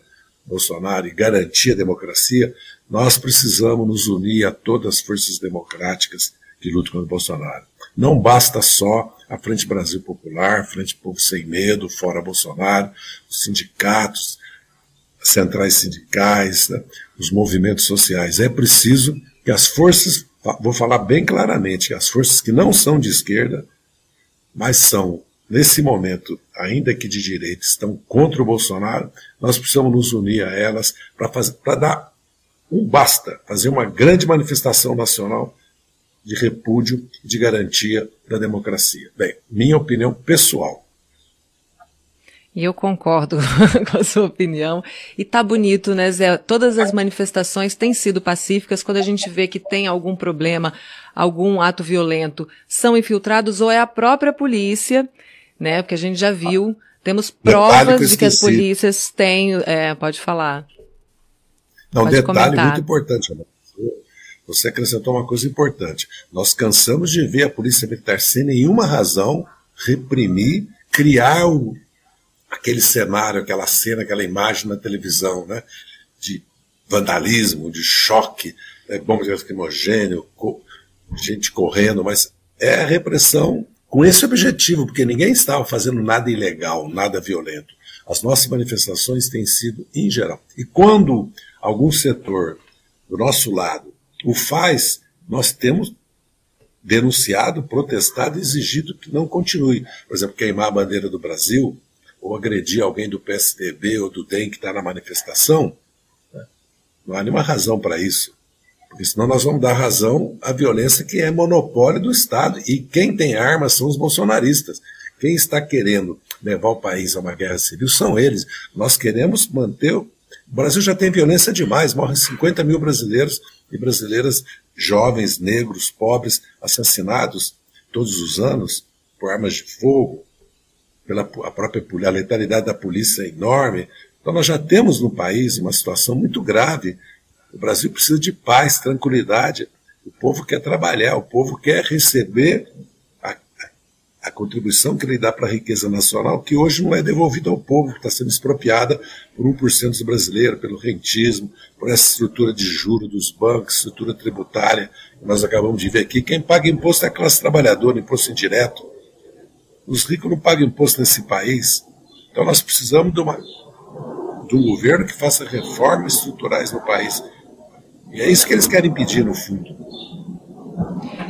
Bolsonaro e garantir a democracia, nós precisamos nos unir a todas as forças democráticas que lutam contra Bolsonaro. Não basta só a Frente Brasil Popular, Frente Povo Sem Medo, Fora Bolsonaro, os sindicatos, as centrais sindicais, né, os movimentos sociais. É preciso que as forças, vou falar bem claramente, as forças que não são de esquerda, mas são nesse momento, ainda que de direita, estão contra o Bolsonaro, nós precisamos nos unir a elas para dar um basta, fazer uma grande manifestação nacional de repúdio de garantia da democracia. Bem, minha opinião pessoal. E eu concordo com a sua opinião. E tá bonito, né, Zé? Todas as manifestações têm sido pacíficas. Quando a gente vê que tem algum problema, algum ato violento, são infiltrados ou é a própria polícia né? Porque a gente já viu, temos provas de que as polícias têm. É, pode falar. Não, pode detalhe comentar. muito importante, Ana. Você acrescentou uma coisa importante. Nós cansamos de ver a Polícia Militar sem nenhuma razão reprimir, criar o, aquele cenário, aquela cena, aquela imagem na televisão, né? De vandalismo, de choque, né? bombas lacrimogêneo, co gente correndo, mas é a repressão com esse objetivo, porque ninguém estava fazendo nada ilegal, nada violento. As nossas manifestações têm sido em geral. E quando algum setor do nosso lado o faz, nós temos denunciado, protestado exigido que não continue. Por exemplo, queimar a bandeira do Brasil, ou agredir alguém do PSDB ou do DEM que está na manifestação, né? não há nenhuma razão para isso. Porque senão nós vamos dar razão à violência que é monopólio do Estado. E quem tem armas são os bolsonaristas. Quem está querendo levar o país a uma guerra civil são eles. Nós queremos manter. O Brasil já tem violência demais, morrem 50 mil brasileiros e brasileiras jovens, negros, pobres, assassinados todos os anos por armas de fogo, pela a própria a letalidade da polícia é enorme. Então nós já temos no país uma situação muito grave. O Brasil precisa de paz, tranquilidade. O povo quer trabalhar, o povo quer receber a contribuição que ele dá para a riqueza nacional, que hoje não é devolvida ao povo, que está sendo expropriada por 1% dos brasileiros, pelo rentismo, por essa estrutura de juro dos bancos, estrutura tributária, que nós acabamos de ver aqui. Quem paga imposto é a classe trabalhadora, imposto indireto. Os ricos não pagam imposto nesse país. Então nós precisamos de, uma, de um governo que faça reformas estruturais no país. E é isso que eles querem pedir, no fundo.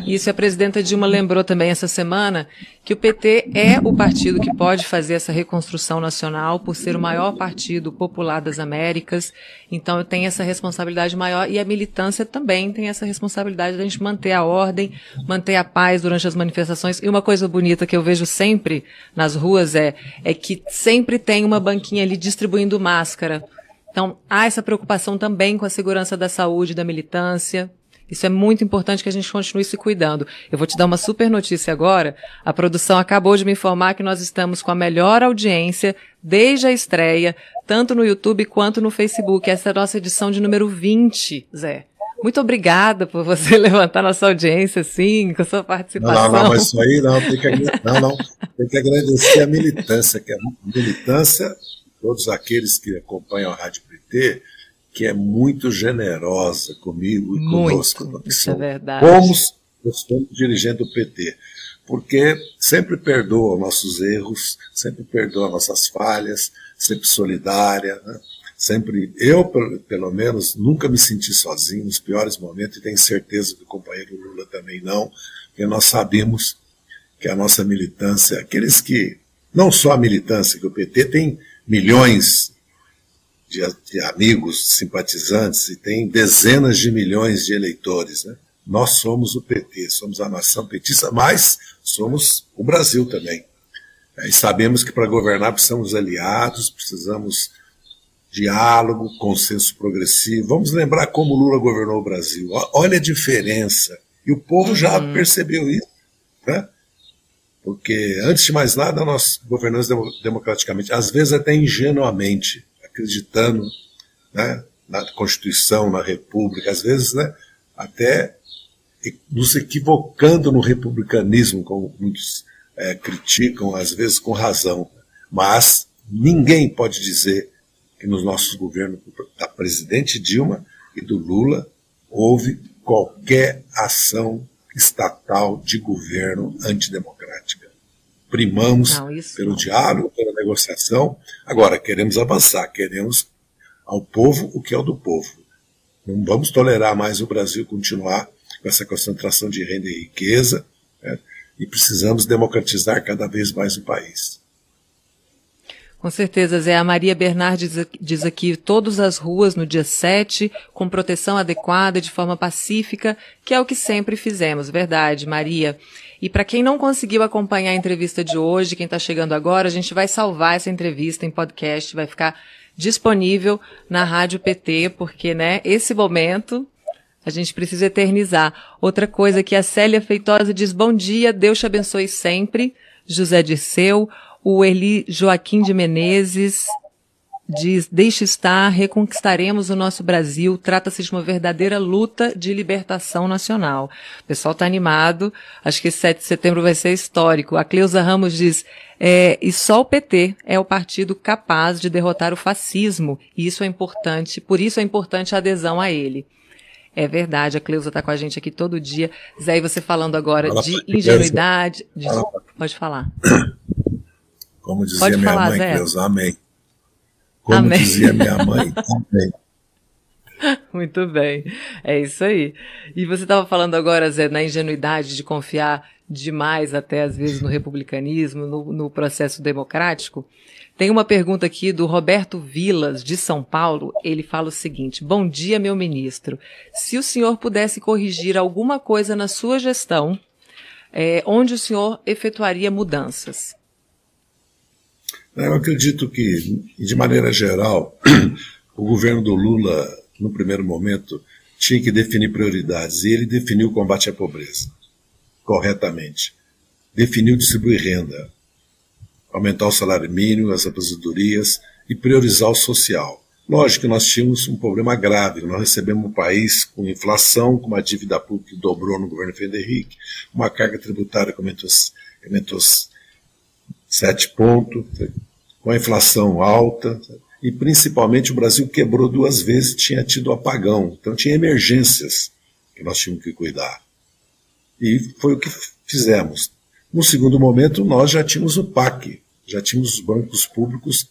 Isso a presidenta Dilma lembrou também essa semana que o PT é o partido que pode fazer essa reconstrução nacional por ser o maior partido popular das Américas. Então tem essa responsabilidade maior e a militância também tem essa responsabilidade de a gente manter a ordem, manter a paz durante as manifestações. E uma coisa bonita que eu vejo sempre nas ruas é, é que sempre tem uma banquinha ali distribuindo máscara. Então, há essa preocupação também com a segurança da saúde da militância. Isso é muito importante que a gente continue se cuidando. Eu vou te dar uma super notícia agora. A produção acabou de me informar que nós estamos com a melhor audiência desde a estreia, tanto no YouTube quanto no Facebook. Essa é a nossa edição de número 20, Zé. Muito obrigada por você levantar nossa audiência, sim, com a sua participação. Não, não, mas isso aí não, tem que, não, não, tem que agradecer a militância, que é a militância, todos aqueles que acompanham a Rádio PT, que é muito generosa comigo e muito, conosco. Isso é verdade. Somos, nós somos dirigentes do PT, porque sempre perdoa nossos erros, sempre perdoa nossas falhas, sempre solidária, né? sempre eu pelo menos nunca me senti sozinho nos piores momentos e tenho certeza que o companheiro Lula também não, porque nós sabemos que a nossa militância, aqueles que não só a militância, que o PT tem milhões de, de, amigos, simpatizantes, e tem dezenas de milhões de eleitores. Né? Nós somos o PT, somos a nação petista, mas somos o Brasil também. E sabemos que para governar precisamos aliados, precisamos diálogo, consenso progressivo. Vamos lembrar como Lula governou o Brasil. Olha a diferença. E o povo já uhum. percebeu isso. Né? Porque, antes de mais nada, nós governamos democraticamente, às vezes até ingenuamente acreditando né, na Constituição, na República, às vezes né, até nos equivocando no republicanismo, como muitos é, criticam, às vezes com razão. Mas ninguém pode dizer que nos nossos governos da presidente Dilma e do Lula houve qualquer ação estatal de governo antidemocrática primamos não, pelo diálogo, pela negociação. Agora, queremos avançar, queremos ao povo o que é o do povo. Não vamos tolerar mais o Brasil continuar com essa concentração de renda e riqueza, né? e precisamos democratizar cada vez mais o país. Com certeza, Zé. A Maria Bernard diz aqui todas as ruas no dia 7, com proteção adequada, de forma pacífica, que é o que sempre fizemos. Verdade, Maria. E para quem não conseguiu acompanhar a entrevista de hoje, quem está chegando agora, a gente vai salvar essa entrevista em podcast, vai ficar disponível na Rádio PT, porque, né, esse momento a gente precisa eternizar. Outra coisa que a Célia Feitosa diz: Bom dia, Deus te abençoe sempre. José Dirceu, o Eli Joaquim de Menezes, diz: Deixe estar, reconquistaremos o nosso Brasil. Trata-se de uma verdadeira luta de libertação nacional. O pessoal está animado. Acho que esse 7 de setembro vai ser histórico. A Cleusa Ramos diz: é, e só o PT é o partido capaz de derrotar o fascismo. E isso é importante, por isso é importante a adesão a ele. É verdade, a Cleusa está com a gente aqui todo dia. Zé, e você falando agora Fala de ingenuidade. De... Pode falar. Como dizia Pode minha falar, mãe, Zé. Cleusa, amém. Como Amém. dizia minha mãe, também. Muito bem, é isso aí. E você estava falando agora, Zé, na ingenuidade de confiar demais, até às vezes, no republicanismo, no, no processo democrático. Tem uma pergunta aqui do Roberto Vilas, de São Paulo. Ele fala o seguinte: Bom dia, meu ministro. Se o senhor pudesse corrigir alguma coisa na sua gestão, é, onde o senhor efetuaria mudanças? Eu acredito que, de maneira geral, o governo do Lula, no primeiro momento, tinha que definir prioridades e ele definiu o combate à pobreza corretamente. Definiu distribuir renda, aumentar o salário mínimo, as aposentadorias e priorizar o social. Lógico que nós tínhamos um problema grave. Nós recebemos um país com inflação, com uma dívida pública que dobrou no governo Henrique, uma carga tributária que aumentou, aumentou sete pontos, com a inflação alta, e principalmente o Brasil quebrou duas vezes, tinha tido apagão, então tinha emergências que nós tínhamos que cuidar. E foi o que fizemos. No segundo momento, nós já tínhamos o PAC, já tínhamos os bancos públicos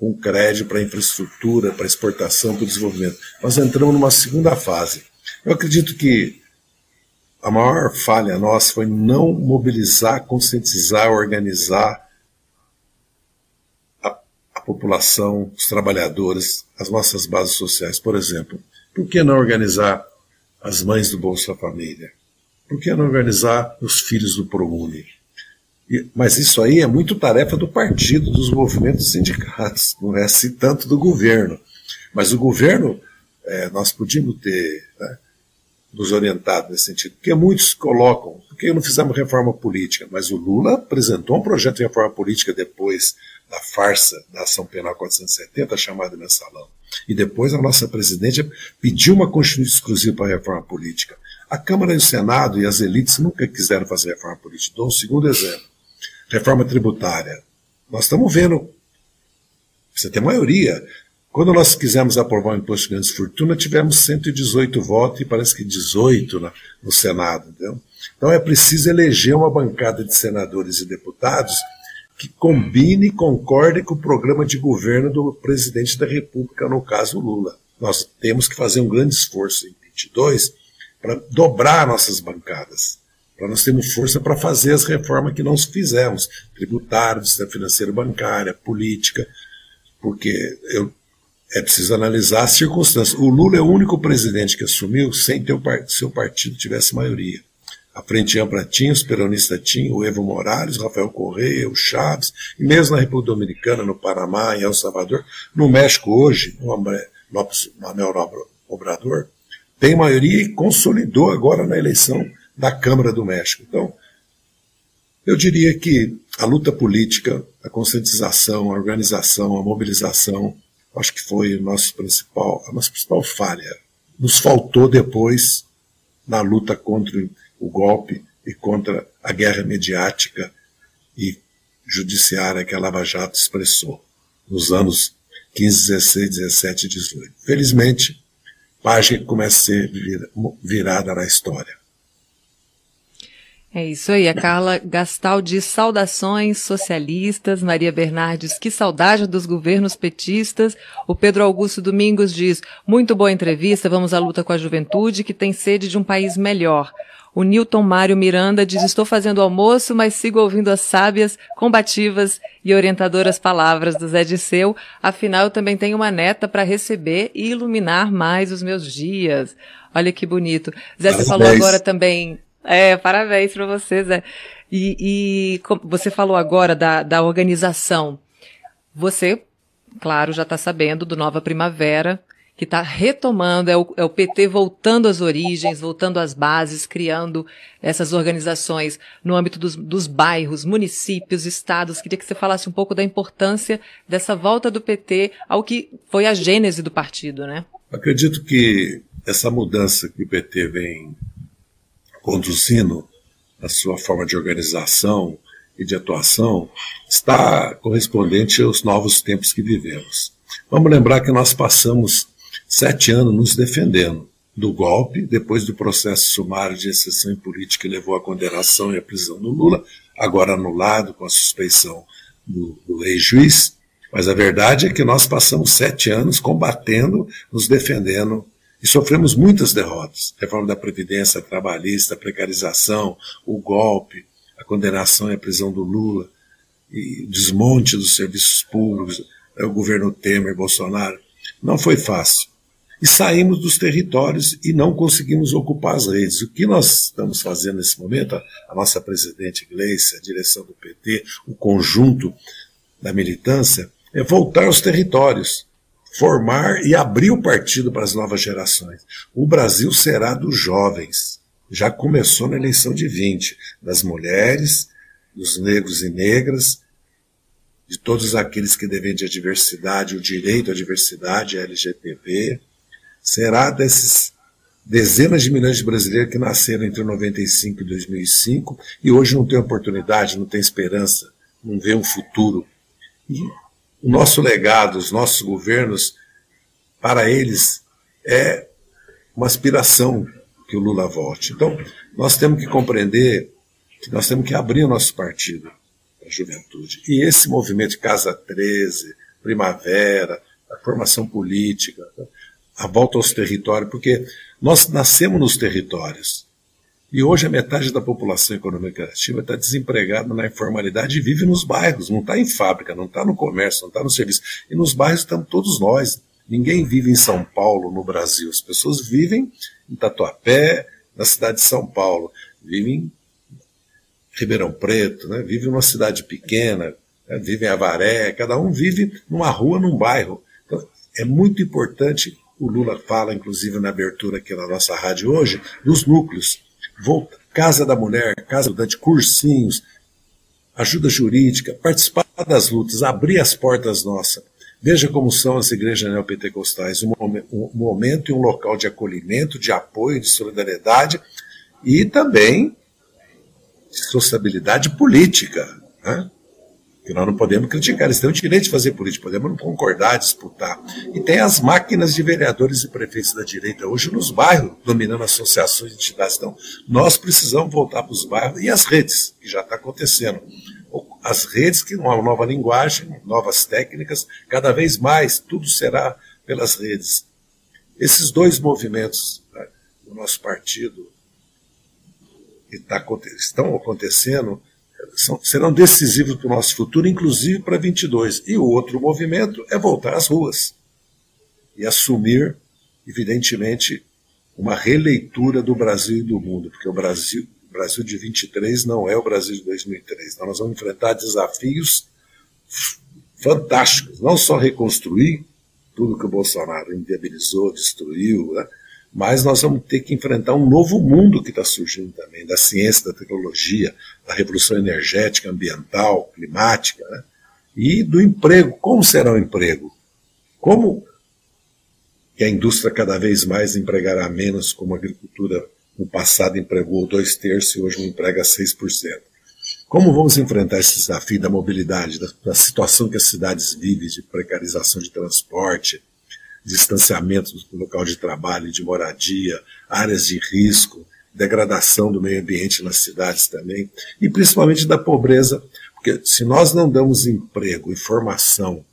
com crédito para infraestrutura, para exportação, para desenvolvimento. Nós entramos numa segunda fase. Eu acredito que a maior falha nossa foi não mobilizar, conscientizar, organizar população, os trabalhadores, as nossas bases sociais. Por exemplo, por que não organizar as mães do Bolsa Família? Por que não organizar os filhos do ProUni? Mas isso aí é muito tarefa do partido, dos movimentos sindicatos, não é assim tanto do governo. Mas o governo, é, nós podíamos ter né, nos orientado nesse sentido, porque muitos colocam, porque não fizemos reforma política, mas o Lula apresentou um projeto de reforma política depois da farsa da ação penal 470, chamada mensalão. E depois a nossa presidente pediu uma constituição exclusiva para a reforma política. A Câmara e o Senado e as elites nunca quiseram fazer reforma política. Dou um segundo exemplo. Reforma tributária. Nós estamos vendo. Você tem maioria. Quando nós quisemos aprovar o imposto de grandes fortunas, tivemos 118 votos e parece que 18 na, no Senado. Entendeu? Então é preciso eleger uma bancada de senadores e deputados que combine e concorde com o programa de governo do presidente da República, no caso Lula. Nós temos que fazer um grande esforço em 22 para dobrar nossas bancadas, para nós termos força para fazer as reformas que não fizemos, tributário, sistema financeiro bancária, política, porque eu, é preciso analisar as circunstâncias. O Lula é o único presidente que assumiu sem que o seu partido tivesse maioria. A Frente Ampla tinha, os peronistas tinham, o Evo Morales, o Rafael Correia, o Chaves, e mesmo na República Dominicana, no Panamá, em El Salvador, no México hoje, o Manuel Obrador, tem maioria e consolidou agora na eleição da Câmara do México. Então, eu diria que a luta política, a conscientização, a organização, a mobilização, acho que foi o nosso principal, a nossa principal falha. Nos faltou depois na luta contra o golpe e contra a guerra mediática e judiciária que a Lava Jato expressou nos anos 15, 16, 17 e 18. Felizmente, página começa a ser virada na história. É isso aí. A Carla Gastal diz saudações socialistas. Maria Bernardes, que saudade dos governos petistas. O Pedro Augusto Domingos diz, muito boa entrevista. Vamos à luta com a juventude que tem sede de um país melhor. O Newton Mário Miranda diz: Estou fazendo almoço, mas sigo ouvindo as sábias, combativas e orientadoras palavras do Zé Disseu. Afinal, eu também tenho uma neta para receber e iluminar mais os meus dias. Olha que bonito. Zé, você falou agora também. É, parabéns para você, Zé. E, e você falou agora da, da organização. Você, claro, já está sabendo do Nova Primavera, que está retomando, é o, é o, PT voltando às origens, voltando às bases, criando essas organizações no âmbito dos, dos bairros, municípios, estados. Queria que você falasse um pouco da importância dessa volta do PT ao que foi a gênese do partido, né? Acredito que essa mudança que o PT vem conduzindo, a sua forma de organização e de atuação, está correspondente aos novos tempos que vivemos. Vamos lembrar que nós passamos sete anos nos defendendo do golpe, depois do processo sumário de exceção em política que levou à condenação e à prisão do Lula, agora anulado com a suspeição do, do ex-juiz. Mas a verdade é que nós passamos sete anos combatendo, nos defendendo e sofremos muitas derrotas. Reforma da Previdência Trabalhista, precarização, o golpe, a condenação e a prisão do Lula, e desmonte dos serviços públicos, é o governo Temer, Bolsonaro. Não foi fácil. E saímos dos territórios e não conseguimos ocupar as redes. O que nós estamos fazendo nesse momento, a nossa presidente Gleice, a direção do PT, o conjunto da militância, é voltar aos territórios, formar e abrir o partido para as novas gerações. O Brasil será dos jovens. Já começou na eleição de 20, das mulheres, dos negros e negras, de todos aqueles que defendem a diversidade, o direito à diversidade, a LGTB, será desses dezenas de milhões de brasileiros que nasceram entre 95 e 2005 e hoje não tem oportunidade, não tem esperança, não vê um futuro. E o nosso legado, os nossos governos, para eles é uma aspiração que o Lula volte. Então, nós temos que compreender que nós temos que abrir o nosso partido juventude. E esse movimento Casa 13, Primavera, a formação política, a volta aos territórios, porque nós nascemos nos territórios. E hoje a metade da população econômica ativa está desempregada na informalidade e vive nos bairros, não está em fábrica, não está no comércio, não está no serviço. E nos bairros estamos todos nós. Ninguém vive em São Paulo, no Brasil. As pessoas vivem em Tatuapé, na cidade de São Paulo. Vivem Ribeirão Preto, né? vive numa cidade pequena, né? vive em Avaré, cada um vive numa rua, num bairro. Então, é muito importante, o Lula fala, inclusive na abertura aqui na nossa rádio hoje, dos núcleos. Volta, casa da mulher, casa Dante, cursinhos, ajuda jurídica, participar das lutas, abrir as portas nossas. Veja como são as igrejas neopentecostais, um momento e um local de acolhimento, de apoio, de solidariedade e também sociabilidade política. Né? Que nós não podemos criticar, eles têm o direito de fazer política, podemos não concordar, disputar. E tem as máquinas de vereadores e prefeitos da direita hoje nos bairros, dominando associações entidades. Então, nós precisamos voltar para os bairros e as redes, que já está acontecendo. As redes, que uma nova linguagem, novas técnicas, cada vez mais tudo será pelas redes. Esses dois movimentos né, do nosso partido, que tá, estão acontecendo são, serão decisivos para o nosso futuro, inclusive para 22. E o outro movimento é voltar às ruas e assumir, evidentemente, uma releitura do Brasil e do mundo, porque o Brasil, o Brasil de 23 não é o Brasil de 2003. Então nós vamos enfrentar desafios fantásticos, não só reconstruir tudo que o Bolsonaro inviabilizou, destruiu, né? Mas nós vamos ter que enfrentar um novo mundo que está surgindo também, da ciência, da tecnologia, da revolução energética, ambiental, climática, né? e do emprego. Como será o emprego? Como que a indústria cada vez mais empregará menos, como a agricultura no passado empregou dois terços e hoje emprega 6%? Como vamos enfrentar esse desafio da mobilidade, da, da situação que as cidades vivem, de precarização de transporte, distanciamento do local de trabalho e de moradia, áreas de risco, degradação do meio ambiente nas cidades também, e principalmente da pobreza, porque se nós não damos emprego, informação,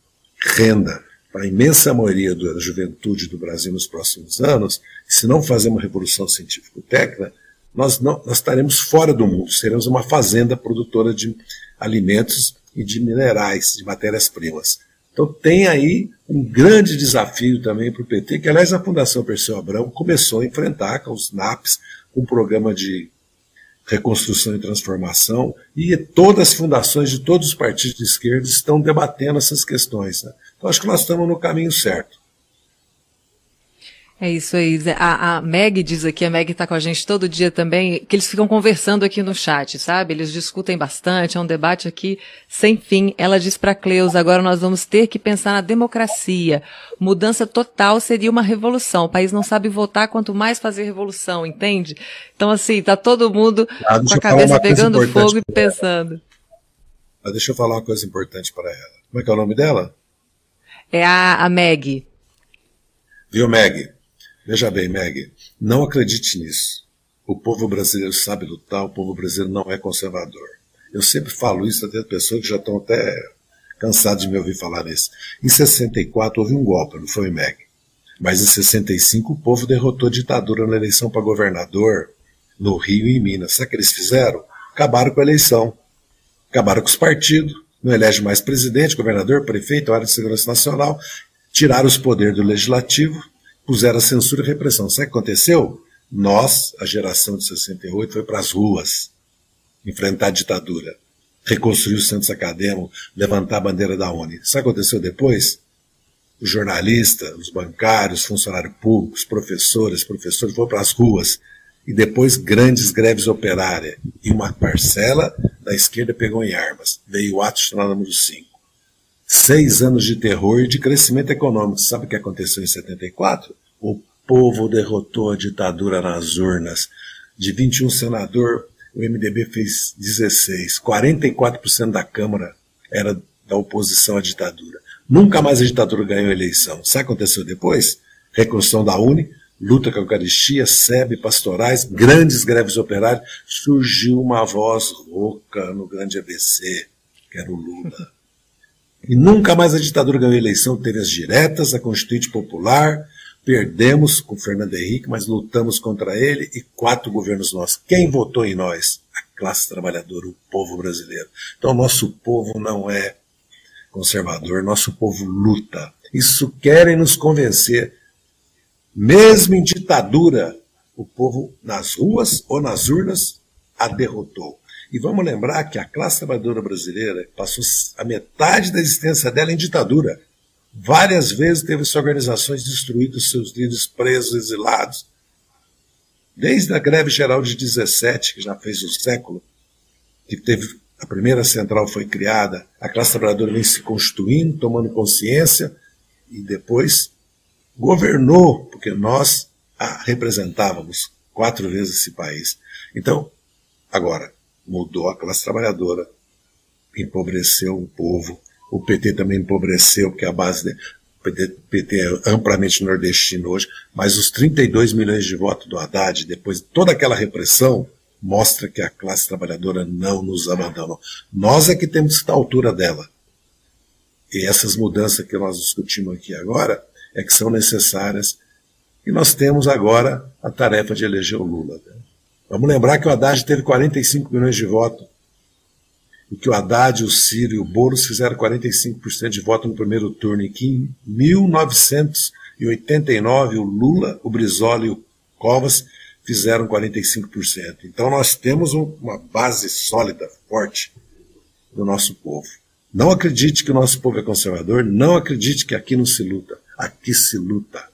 renda para a imensa maioria da juventude do Brasil nos próximos anos, se não fazermos revolução científico-técnica, nós, não, nós estaremos fora do mundo, seremos uma fazenda produtora de alimentos e de minerais, de matérias-primas. Então tem aí um grande desafio também para o PT, que aliás a Fundação Perseu Abrão começou a enfrentar com os NAPs, um programa de reconstrução e transformação, e todas as fundações de todos os partidos de esquerda estão debatendo essas questões. Né? Então acho que nós estamos no caminho certo. É isso aí. A, a Meg diz aqui, a Meg está com a gente todo dia também, que eles ficam conversando aqui no chat, sabe? Eles discutem bastante, é um debate aqui sem fim. Ela diz para Cleus, agora nós vamos ter que pensar na democracia. Mudança total seria uma revolução. O país não sabe votar, quanto mais fazer revolução, entende? Então, assim, tá todo mundo ah, com a cabeça pegando fogo e pensando. Ah, deixa eu falar uma coisa importante para ela. Como é que é o nome dela? É a, a Meg. Viu, Meg? Veja bem, Meg, não acredite nisso. O povo brasileiro sabe lutar, o povo brasileiro não é conservador. Eu sempre falo isso até pessoas que já estão até cansadas de me ouvir falar nisso. Em 64 houve um golpe, não foi, Meg? Mas em 65 o povo derrotou a ditadura na eleição para governador no Rio e em Minas. Sabe o que eles fizeram? Acabaram com a eleição. Acabaram com os partidos. Não elege mais presidente, governador, prefeito, área de segurança nacional. Tiraram os poderes do legislativo puseram censura e repressão. Sabe o que aconteceu? Nós, a geração de 68, foi para as ruas enfrentar a ditadura, reconstruir os centros acadêmicos, levantar a bandeira da ONU. Sabe o que aconteceu depois? Os jornalistas, os bancários, funcionários públicos, professores, professores foram para as ruas e depois grandes greves operárias. E uma parcela da esquerda pegou em armas. Veio o ato número 5. Seis anos de terror e de crescimento econômico. Sabe o que aconteceu em 74? O povo derrotou a ditadura nas urnas. De 21 senador, o MDB fez 16. 44% da Câmara era da oposição à ditadura. Nunca mais a ditadura ganhou a eleição. Sabe o que aconteceu depois? Reconstrução da Uni, luta com a Eucaristia, SEB, pastorais, grandes greves operárias. Surgiu uma voz rouca no grande ABC, que era o Lula. E nunca mais a ditadura ganhou eleição, teve as diretas, a Constituinte Popular, perdemos com Fernando Henrique, mas lutamos contra ele e quatro governos nossos. Quem votou em nós? A classe trabalhadora, o povo brasileiro. Então, nosso povo não é conservador, nosso povo luta. Isso querem nos convencer. Mesmo em ditadura, o povo nas ruas ou nas urnas a derrotou. E vamos lembrar que a classe trabalhadora brasileira passou a metade da existência dela em ditadura. Várias vezes teve suas organizações destruídas, seus líderes presos, exilados. Desde a greve geral de 17, que já fez um século, que teve a primeira central foi criada, a classe trabalhadora vem se constituindo, tomando consciência e depois governou, porque nós a representávamos quatro vezes esse país. Então, agora, mudou a classe trabalhadora, empobreceu o povo. O PT também empobreceu, porque a base de, o PT, PT é amplamente nordestino hoje, mas os 32 milhões de votos do Haddad, depois de toda aquela repressão, mostra que a classe trabalhadora não nos abandonou. Nós é que temos que estar à altura dela. E essas mudanças que nós discutimos aqui agora é que são necessárias. E nós temos agora a tarefa de eleger o Lula. Né? Vamos lembrar que o Haddad teve 45 milhões de votos. E que o Haddad, o Ciro e o Boulos fizeram 45% de voto no primeiro turno. E que em 1989 o Lula, o Brizola e o Covas fizeram 45%. Então nós temos uma base sólida, forte do nosso povo. Não acredite que o nosso povo é conservador, não acredite que aqui não se luta. Aqui se luta.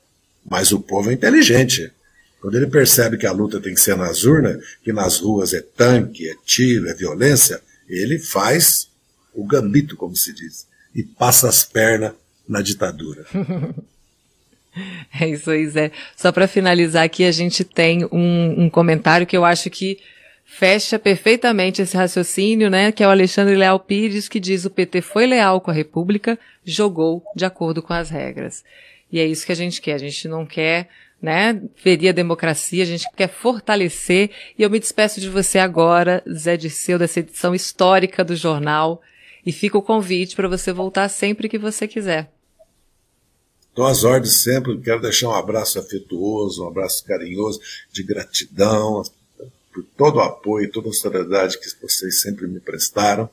Mas o povo é inteligente. Quando ele percebe que a luta tem que ser nas urnas, que nas ruas é tanque, é tiro, é violência, ele faz o gambito, como se diz, e passa as pernas na ditadura. é isso aí, Zé. Só para finalizar aqui, a gente tem um, um comentário que eu acho que fecha perfeitamente esse raciocínio, né? Que é o Alexandre Leal Pires, que diz o PT foi leal com a República, jogou de acordo com as regras. E é isso que a gente quer. A gente não quer né? A democracia, a gente quer fortalecer. E eu me despeço de você agora, Zé Dirceu, dessa edição histórica do jornal. E fica o convite para você voltar sempre que você quiser. Estou às ordens sempre. Quero deixar um abraço afetuoso, um abraço carinhoso, de gratidão por todo o apoio, toda a solidariedade que vocês sempre me prestaram.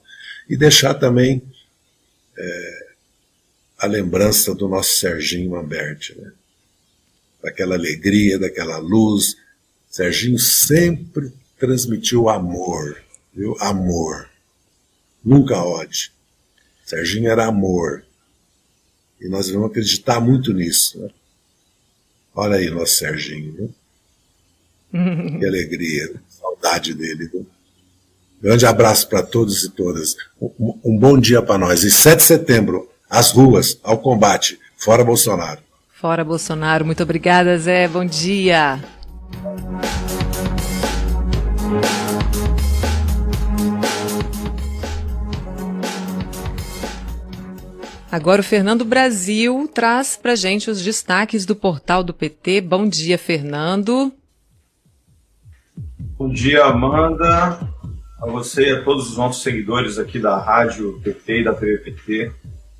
E deixar também é, a lembrança do nosso Serginho Amberti, né? Daquela alegria, daquela luz. Serginho sempre transmitiu amor, viu? Amor. Nunca ódio. Serginho era amor. E nós vamos acreditar muito nisso. Né? Olha aí nosso Serginho, viu? que alegria, saudade dele. Grande abraço para todos e todas. Um, um bom dia para nós. E 7 de setembro, às ruas, ao combate. Fora Bolsonaro. Fora Bolsonaro. Muito obrigada, Zé. Bom dia. Agora o Fernando Brasil traz para gente os destaques do portal do PT. Bom dia, Fernando. Bom dia, Amanda. A você e a todos os nossos seguidores aqui da Rádio PT e da TV PT.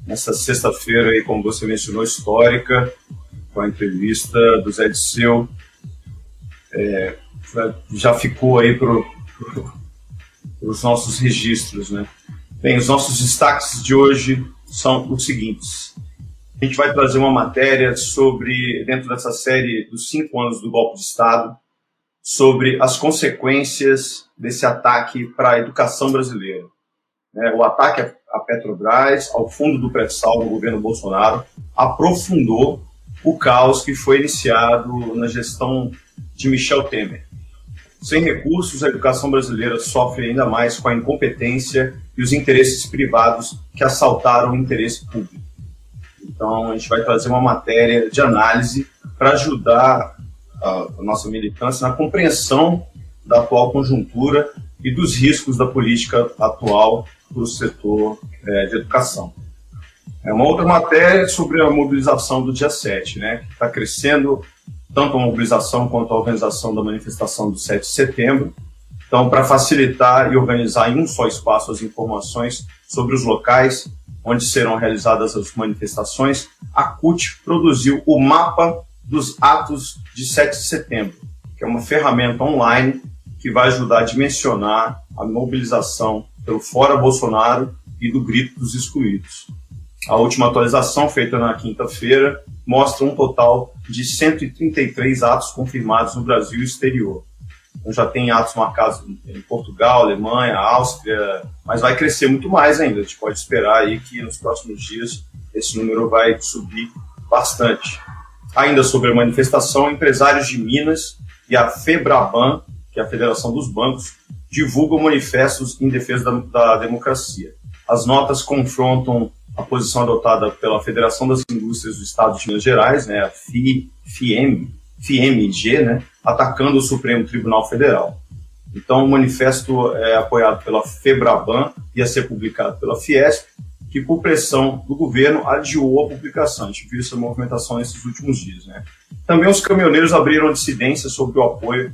Nessa sexta-feira aí, como você mencionou, histórica, com a entrevista do Zé Disseu. É, já ficou aí para os nossos registros, né? Bem, os nossos destaques de hoje são os seguintes. A gente vai trazer uma matéria sobre, dentro dessa série dos cinco anos do golpe de Estado, sobre as consequências desse ataque para a educação brasileira. É, o ataque à Petrobras, ao fundo do pré-sal do governo Bolsonaro, aprofundou o caos que foi iniciado na gestão de Michel Temer. Sem recursos, a educação brasileira sofre ainda mais com a incompetência e os interesses privados que assaltaram o interesse público. Então, a gente vai trazer uma matéria de análise para ajudar a, nossa militância na compreensão da atual conjuntura e dos riscos da política atual para o setor é, de educação. É uma outra matéria sobre a mobilização do dia 7, né, que está crescendo tanto a mobilização quanto a organização da manifestação do 7 de setembro. Então, para facilitar e organizar em um só espaço as informações sobre os locais onde serão realizadas as manifestações, a CUT produziu o mapa dos atos de 7 de setembro, que é uma ferramenta online que vai ajudar a dimensionar a mobilização pelo Fora Bolsonaro e do Grito dos Excluídos. A última atualização, feita na quinta-feira, mostra um total de 133 atos confirmados no Brasil e exterior. Então já tem atos marcados em Portugal, Alemanha, Áustria, mas vai crescer muito mais ainda. A gente pode esperar aí que nos próximos dias esse número vai subir bastante. Ainda sobre a manifestação, empresários de Minas e a FEBRABAN, que é a Federação dos Bancos, divulgam manifestos em defesa da, da democracia. As notas confrontam a posição adotada pela Federação das Indústrias do Estado de Minas Gerais, né, a FI, FIEM, FIEMG, né, atacando o Supremo Tribunal Federal. Então, o manifesto é apoiado pela FEBRABAN, ia ser publicado pela Fiesp, que, por pressão do governo, adiou a publicação. A gente viu essa movimentação nesses últimos dias. Né? Também os caminhoneiros abriram dissidência sobre o apoio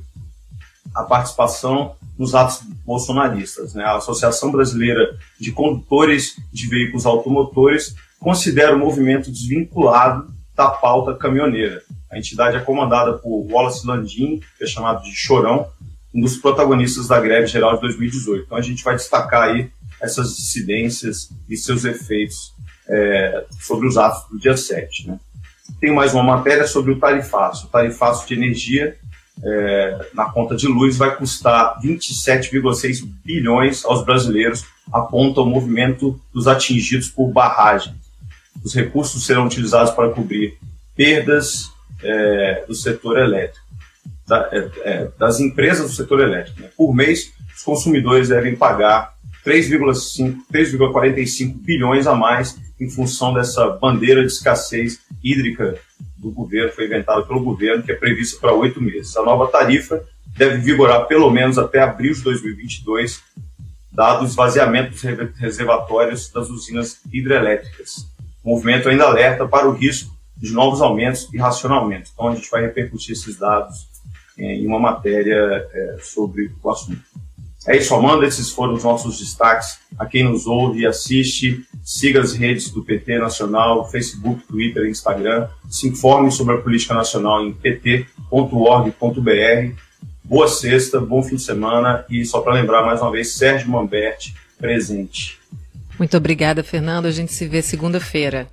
à participação nos atos bolsonaristas. Né? A Associação Brasileira de Condutores de Veículos Automotores considera o movimento desvinculado da pauta caminhoneira. A entidade é comandada por Wallace Landim, que é chamado de Chorão, um dos protagonistas da greve geral de 2018. Então a gente vai destacar aí essas dissidências e seus efeitos é, sobre os atos do dia 7. Né? Tem mais uma matéria sobre o tarifaço. O tarifaço de energia é, na conta de luz vai custar 27,6 bilhões aos brasileiros, aponta o movimento dos atingidos por barragem. Os recursos serão utilizados para cobrir perdas é, do setor elétrico, da, é, é das empresas do setor elétrico. Né? Por mês, os consumidores devem pagar 3,45 bilhões a mais em função dessa bandeira de escassez hídrica do governo, foi inventada pelo governo, que é prevista para oito meses. A nova tarifa deve vigorar pelo menos até abril de 2022, dado o esvaziamento dos reservatórios das usinas hidrelétricas. O movimento ainda alerta para o risco de novos aumentos e racionamentos. Então, a gente vai repercutir esses dados eh, em uma matéria é, sobre o assunto. É isso, Amanda. Esses foram os nossos destaques. A quem nos ouve e assiste, siga as redes do PT Nacional, Facebook, Twitter e Instagram. Se informe sobre a política nacional em pt.org.br. Boa sexta, bom fim de semana e só para lembrar mais uma vez, Sérgio Mamberti presente. Muito obrigada, Fernando. A gente se vê segunda-feira.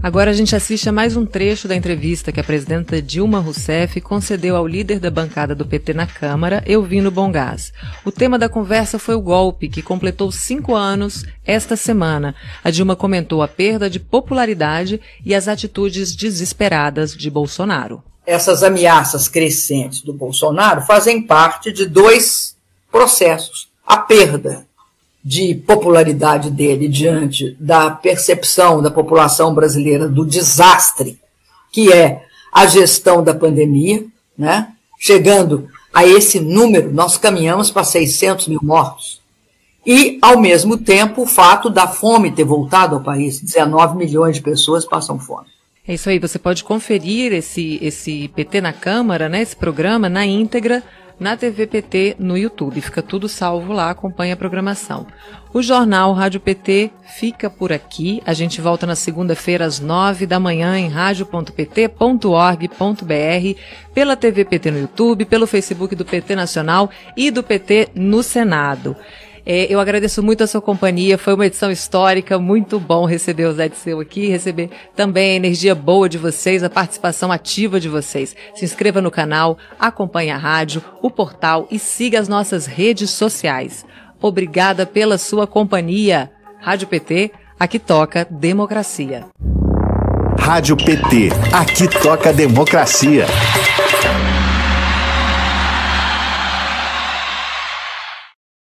Agora a gente assiste a mais um trecho da entrevista que a presidenta Dilma Rousseff concedeu ao líder da bancada do PT na Câmara, Elvino Bongás. O tema da conversa foi o golpe, que completou cinco anos esta semana. A Dilma comentou a perda de popularidade e as atitudes desesperadas de Bolsonaro. Essas ameaças crescentes do Bolsonaro fazem parte de dois processos. A perda de popularidade dele diante da percepção da população brasileira do desastre que é a gestão da pandemia, né? chegando a esse número, nós caminhamos para 600 mil mortos. E, ao mesmo tempo, o fato da fome ter voltado ao país. 19 milhões de pessoas passam fome. É isso aí, você pode conferir esse, esse PT na Câmara, né, esse programa, na íntegra na TV PT no YouTube. Fica tudo salvo lá, acompanha a programação. O jornal Rádio PT fica por aqui. A gente volta na segunda-feira às nove da manhã em radio.pt.org.br, pela TV PT no YouTube, pelo Facebook do PT Nacional e do PT no Senado. É, eu agradeço muito a sua companhia, foi uma edição histórica, muito bom receber o Zé de Seu aqui, receber também a energia boa de vocês, a participação ativa de vocês. Se inscreva no canal, acompanhe a rádio, o portal e siga as nossas redes sociais. Obrigada pela sua companhia. Rádio PT, aqui toca democracia. Rádio PT, aqui toca democracia.